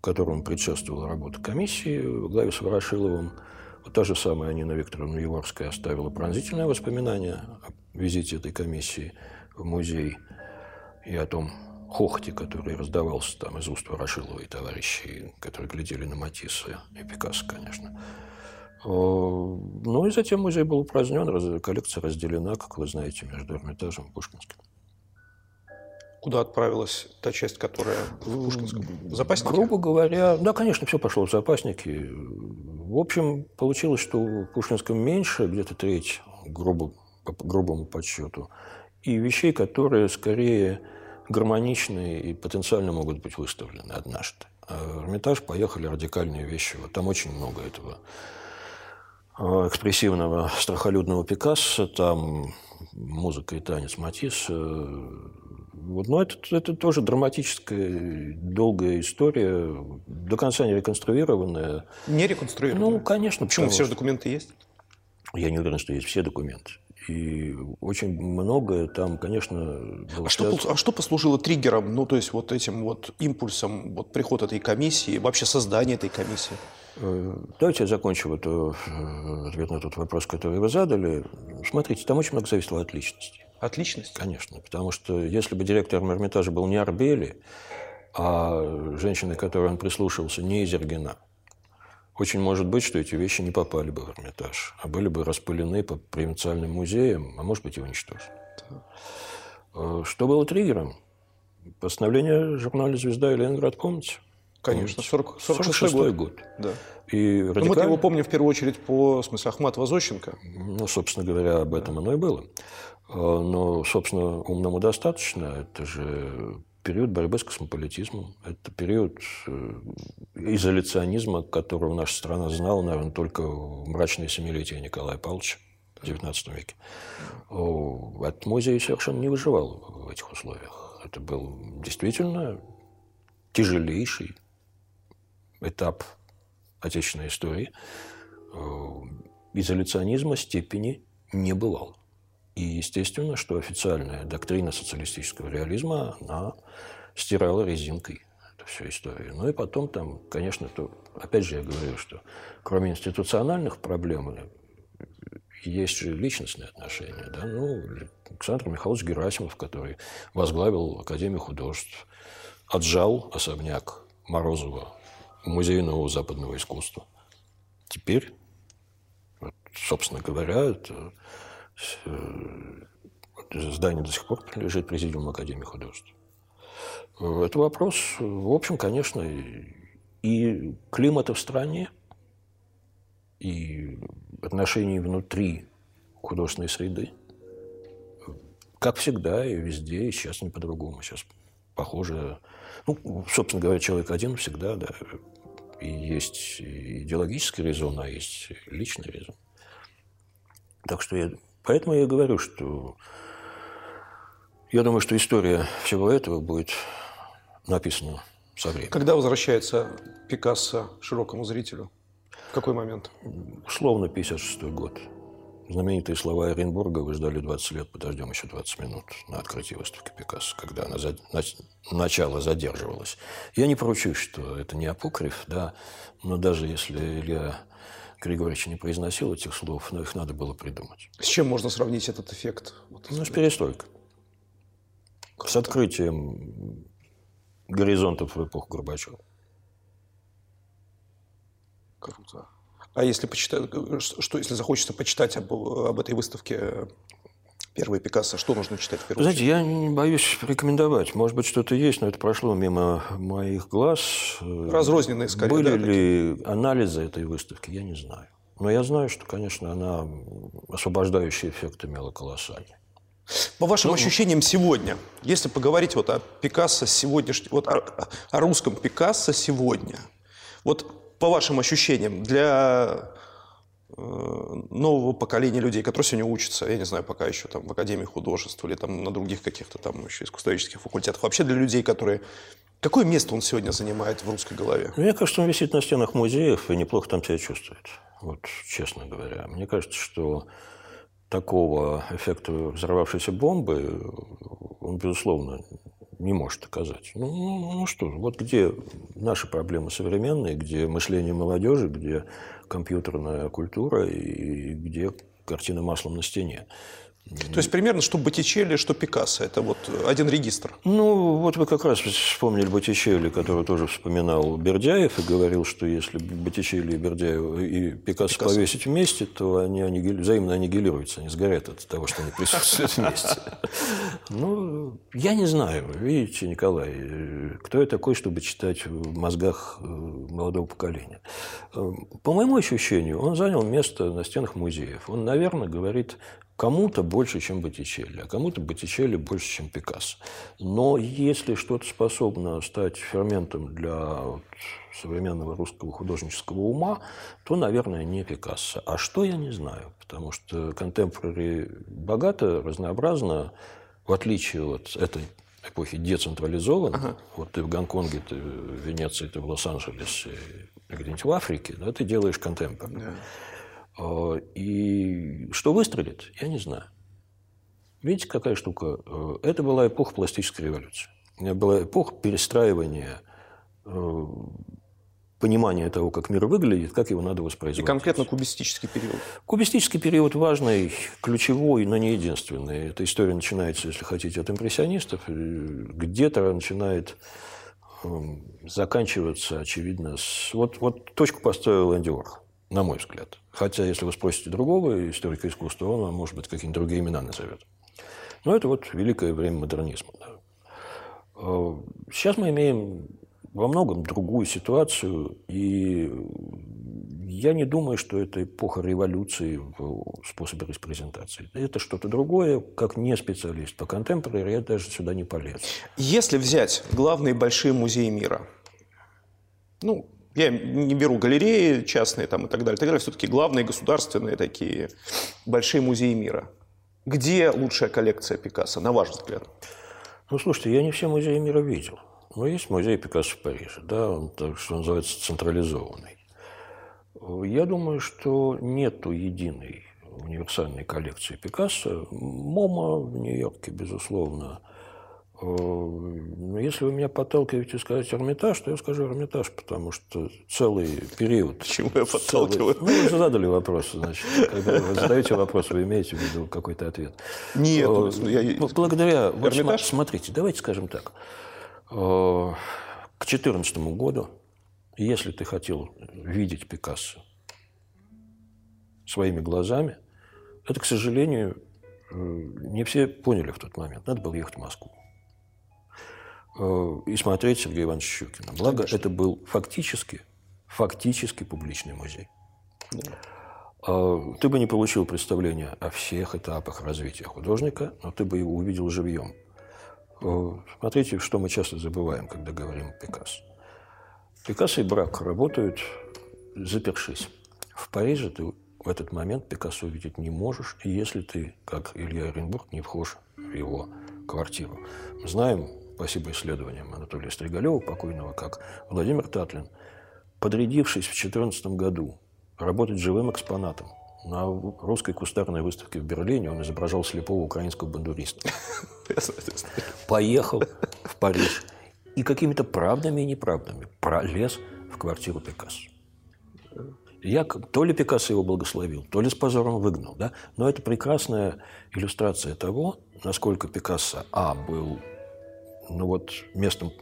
Speaker 2: которому предшествовала работа комиссии в главе с Ворошиловым, вот та же самая Нина Викторовна Еворская оставила пронзительное воспоминание о визите этой комиссии в музей и о том хохте, который раздавался там из уст Ворошилова и товарищей, которые глядели на Матисса и Пикассо, конечно. Ну и затем музей был упразднен, коллекция разделена, как вы знаете, между Эрмитажем и Пушкинским.
Speaker 1: Куда отправилась та часть, которая в Пушкинском? В запасники?
Speaker 2: Грубо говоря, да, конечно, все пошло в запасники. В общем, получилось, что в Пушкинском меньше, где-то треть, грубо по грубому подсчету, и вещей, которые скорее гармоничные и потенциально могут быть выставлены однажды. А в Эрмитаж поехали радикальные вещи. Вот там очень много этого а, экспрессивного страхолюдного Пикассо, там музыка и танец Матисса. Вот, но это, это тоже драматическая, долгая история, до конца не реконструированная.
Speaker 1: Не реконструированная?
Speaker 2: Ну, конечно.
Speaker 1: Почему? Все же документы есть?
Speaker 2: Я не уверен, что есть все документы. И очень многое там, конечно,
Speaker 1: было... А что, а что послужило триггером, ну, то есть вот этим вот импульсом, вот приход этой комиссии, вообще создание этой комиссии?
Speaker 2: Э, давайте я закончу вот э, ответ на тот вопрос, который вы задали. Смотрите, там очень много зависело от личности.
Speaker 1: От личности?
Speaker 2: Конечно, потому что если бы директором Эрмитажа был не Арбели, а женщина, которой он прислушивался, не Изергина, очень может быть, что эти вещи не попали бы в Эрмитаж, а были бы распылены по провинциальным музеям, а может быть и уничтожены. Э, что было триггером? Постановление журнала «Звезда» и «Ленинград» помните?
Speaker 1: Конечно, 40,
Speaker 2: 46 год. год.
Speaker 1: Да. И. Ну, мы его помним в первую очередь по, в смысле, Ахматова Зощенко.
Speaker 2: Ну, собственно говоря, об этом да. оно и было. Э, но, собственно, умному достаточно. Это же период борьбы с космополитизмом. Это период э, изоляционизма, которого наша страна знала, наверное, только в мрачное семилетие Николая Павловича в XIX веке. Этот музей совершенно не выживал в этих условиях. Это был действительно тяжелейший этап отечественной истории. Изоляционизма степени не бывало. И естественно, что официальная доктрина социалистического реализма, она стирала резинкой эту всю историю. Ну и потом там, конечно, то, опять же я говорю, что кроме институциональных проблем есть же личностные отношения. Да? Ну, Александр Михайлович Герасимов, который возглавил Академию художеств, отжал особняк Морозова нового западного искусства. Теперь, вот, собственно говоря, это Э, здание до сих пор принадлежит Президиуму Академии художеств. Это вопрос, в общем, конечно, и климата в стране, и отношений внутри художественной среды. Как всегда, и везде, и сейчас не по-другому. Сейчас похоже... Ну, собственно говоря, человек один всегда, да, и есть идеологический резон, а есть личный резон. Так что я... Поэтому я говорю, что я думаю, что история всего этого будет написана со временем.
Speaker 1: Когда возвращается Пикассо широкому зрителю? В какой момент?
Speaker 2: Условно 56 год. Знаменитые слова Оренбурга «Вы ждали 20 лет, подождем еще 20 минут» на открытии выставки Пикассо, когда она за... начало задерживалось. Я не поручусь, что это не апокриф, да, но даже если Илья Григорьевич не произносил этих слов, но их надо было придумать.
Speaker 1: С чем можно сравнить этот эффект?
Speaker 2: Ну, с перестройкой. С открытием горизонтов в эпоху Горбачева.
Speaker 1: Круто. А если почитать, что если захочется почитать об, об этой выставке первой Пикассо, что нужно читать в первую
Speaker 2: Знаете, я не боюсь рекомендовать. Может быть, что-то есть, но это прошло мимо моих глаз.
Speaker 1: Разрозненные, скорее,
Speaker 2: Были
Speaker 1: да,
Speaker 2: ли такие? анализы этой выставки, я не знаю. Но я знаю, что, конечно, она освобождающий эффект имела колоссальный.
Speaker 1: По вашим ну, ощущениям сегодня, если поговорить вот о Пикассо сегодняшнем, вот о, о русском Пикассо сегодня, вот по вашим ощущениям для нового поколения людей, которые сегодня учатся, я не знаю, пока еще там в Академии художеств или там на других каких-то там еще искусствоведческих факультетах, вообще для людей, которые... Какое место он сегодня занимает в русской голове?
Speaker 2: Мне кажется, он висит на стенах музеев и неплохо там себя чувствует. Вот, честно говоря. Мне кажется, что такого эффекта взорвавшейся бомбы он, безусловно, не может оказать. Ну, ну, ну что, вот где наши проблемы современные, где мышление молодежи, где компьютерная культура и где картина маслом на стене.
Speaker 1: То есть примерно, что Боттичелли, что Пикассо. Это вот один регистр.
Speaker 2: Ну, вот вы как раз вспомнили Боттичелли, который тоже вспоминал Бердяев и говорил, что если Боттичелли и Бердяев и Пикассо, Пикассо. повесить вместе, то они аннигили... взаимно аннигилируются, они сгорят от того, что они присутствуют вместе. Ну, я не знаю. Видите, Николай, кто я такой, чтобы читать в мозгах э, молодого поколения? Э, по моему ощущению, он занял место на стенах музеев. Он, наверное, говорит Кому-то больше, чем Боттичелли, а кому-то Боттичелли больше, чем Пикассо. Но если что-то способно стать ферментом для современного русского художнического ума, то, наверное, не Пикассо. А что, я не знаю, потому что контемпорари богато, разнообразно, в отличие от этой эпохи децентрализованы. Ага. Вот ты в Гонконге, ты в Венеции, ты в Лос-Анджелесе, где-нибудь в Африке, да, ты делаешь контемпор. Да. А, и что выстрелит, я не знаю. Видите, какая штука? Э, это была эпоха пластической революции. Это была эпоха перестраивания э, понимания того, как мир выглядит, как его надо воспроизводить.
Speaker 1: И конкретно кубистический период.
Speaker 2: Кубистический период важный, ключевой, но не единственный. Эта история начинается, если хотите, от импрессионистов. Где-то начинает эм, заканчиваться, очевидно, с... Вот, вот точку поставил Энди Уорхол на мой взгляд. Хотя, если вы спросите другого историка искусства, он вам, может быть, какие-нибудь другие имена назовет. Но это вот великое время модернизма. А, сейчас мы имеем во многом другую ситуацию, и я не думаю, что это эпоха революции в способе репрезентации. Это что-то другое, как не специалист по контемпорари, я даже сюда не полез.
Speaker 1: Если взять главные большие музеи мира, ну, я не беру галереи частные там, и так далее, и так далее. Все-таки главные государственные такие большие музеи мира. Где лучшая коллекция Пикассо, на ваш взгляд?
Speaker 2: Ну, слушайте, я не все музеи мира видел. Но есть музей Пикассо в Париже, да, он, так что называется, централизованный. Я думаю, что нету единой универсальной коллекции Пикассо. МОМА в Нью-Йорке, безусловно, Но если вы меня подталкиваете сказать Эрмитаж, то я скажу Эрмитаж, потому что целый период...
Speaker 1: Почему я подталкиваю?
Speaker 2: Целый... Ну, вы задали вопрос, значит. Когда вы задаете вопрос, вы имеете в виду какой-то ответ.
Speaker 1: Нет. О, ну, я...
Speaker 2: Благодаря... Эрмитаж? Вот, смотрите, давайте скажем так. К 2014 году, если ты хотел видеть Пикассо своими глазами, это, к сожалению, не все поняли в тот момент. Надо было ехать в Москву. Э, и смотреть Сергея Ивановича Щукина. Благо, Конечно. это был фактически, фактически публичный музей. Да. А, ты бы не получил представления о всех этапах развития художника, но ты бы его увидел живьем. Э, смотрите, что мы часто забываем, когда говорим о Пикассо. Пикассо и Брак работают, запершись. В Париже ты в этот момент Пикассо увидеть не можешь, если ты, как Илья Оренбург, не вхож в его квартиру. Мы знаем, спасибо исследованиям Анатолия Стригалева, покойного, как Владимир Татлин, подрядившись в 2014 году работать живым экспонатом, на русской кустарной выставке в Берлине он изображал слепого украинского бандуриста. Поехал в Париж и какими-то правдами и неправдами пролез в квартиру Пикассо. Я то ли Пикассо его благословил, то ли с позором выгнал. Да? Но это прекрасная иллюстрация того, насколько Пикассо, а, был ну вот, местом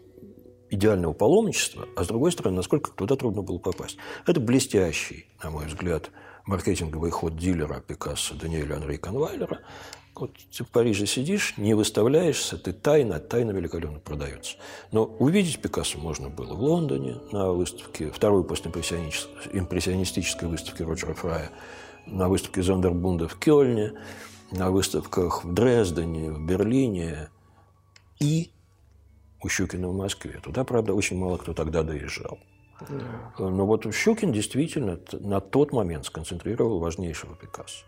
Speaker 2: идеального паломничества, а с другой стороны, насколько туда трудно было попасть. Это блестящий, на мой взгляд, маркетинговый ход дилера Пикассо Даниэля Анри Конвайлера. Вот ты в Париже сидишь, не выставляешься, ты тайно, тайно великолепно продается. Но увидеть Пикассо можно было в Лондоне на выставке, второй после импрессионистической выставки Роджера Фрая, на выставке Зондербунда в Кёльне, на выставках в Дрездене, в Берлине и у Щукина в Москве. Туда, правда, очень мало кто тогда доезжал. Но вот Щукин действительно на тот момент сконцентрировал важнейшего Пикассо.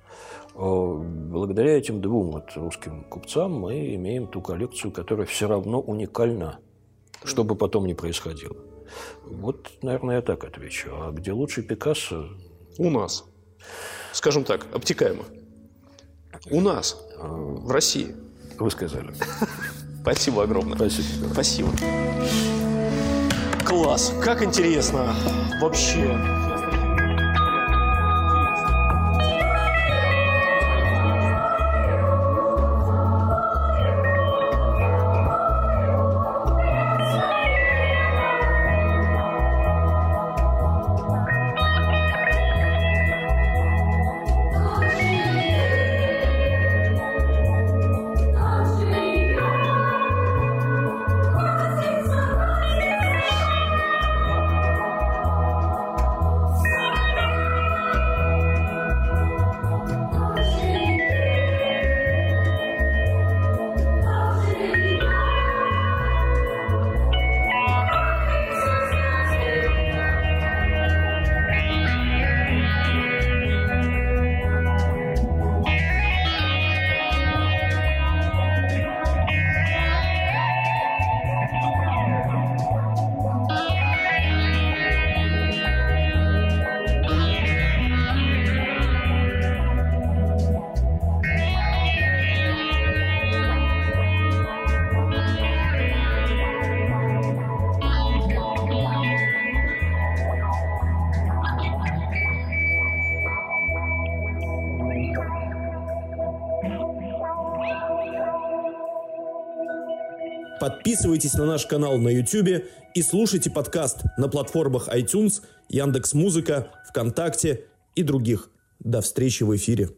Speaker 2: Благодаря этим двум вот русским купцам мы имеем ту коллекцию, которая все равно уникальна, что бы потом ни происходило. Вот, наверное, я так отвечу. А где лучший Пикассо?
Speaker 1: У нас. Скажем так, обтекаемо. У нас, а, в России.
Speaker 2: Вы сказали.
Speaker 1: Спасибо огромное.
Speaker 2: Спасибо.
Speaker 1: Спасибо. Класс, как интересно вообще. Подписывайтесь на наш канал на YouTube и слушайте подкаст на платформах iTunes, Яндекс.Музыка, ВКонтакте и других. До встречи в эфире.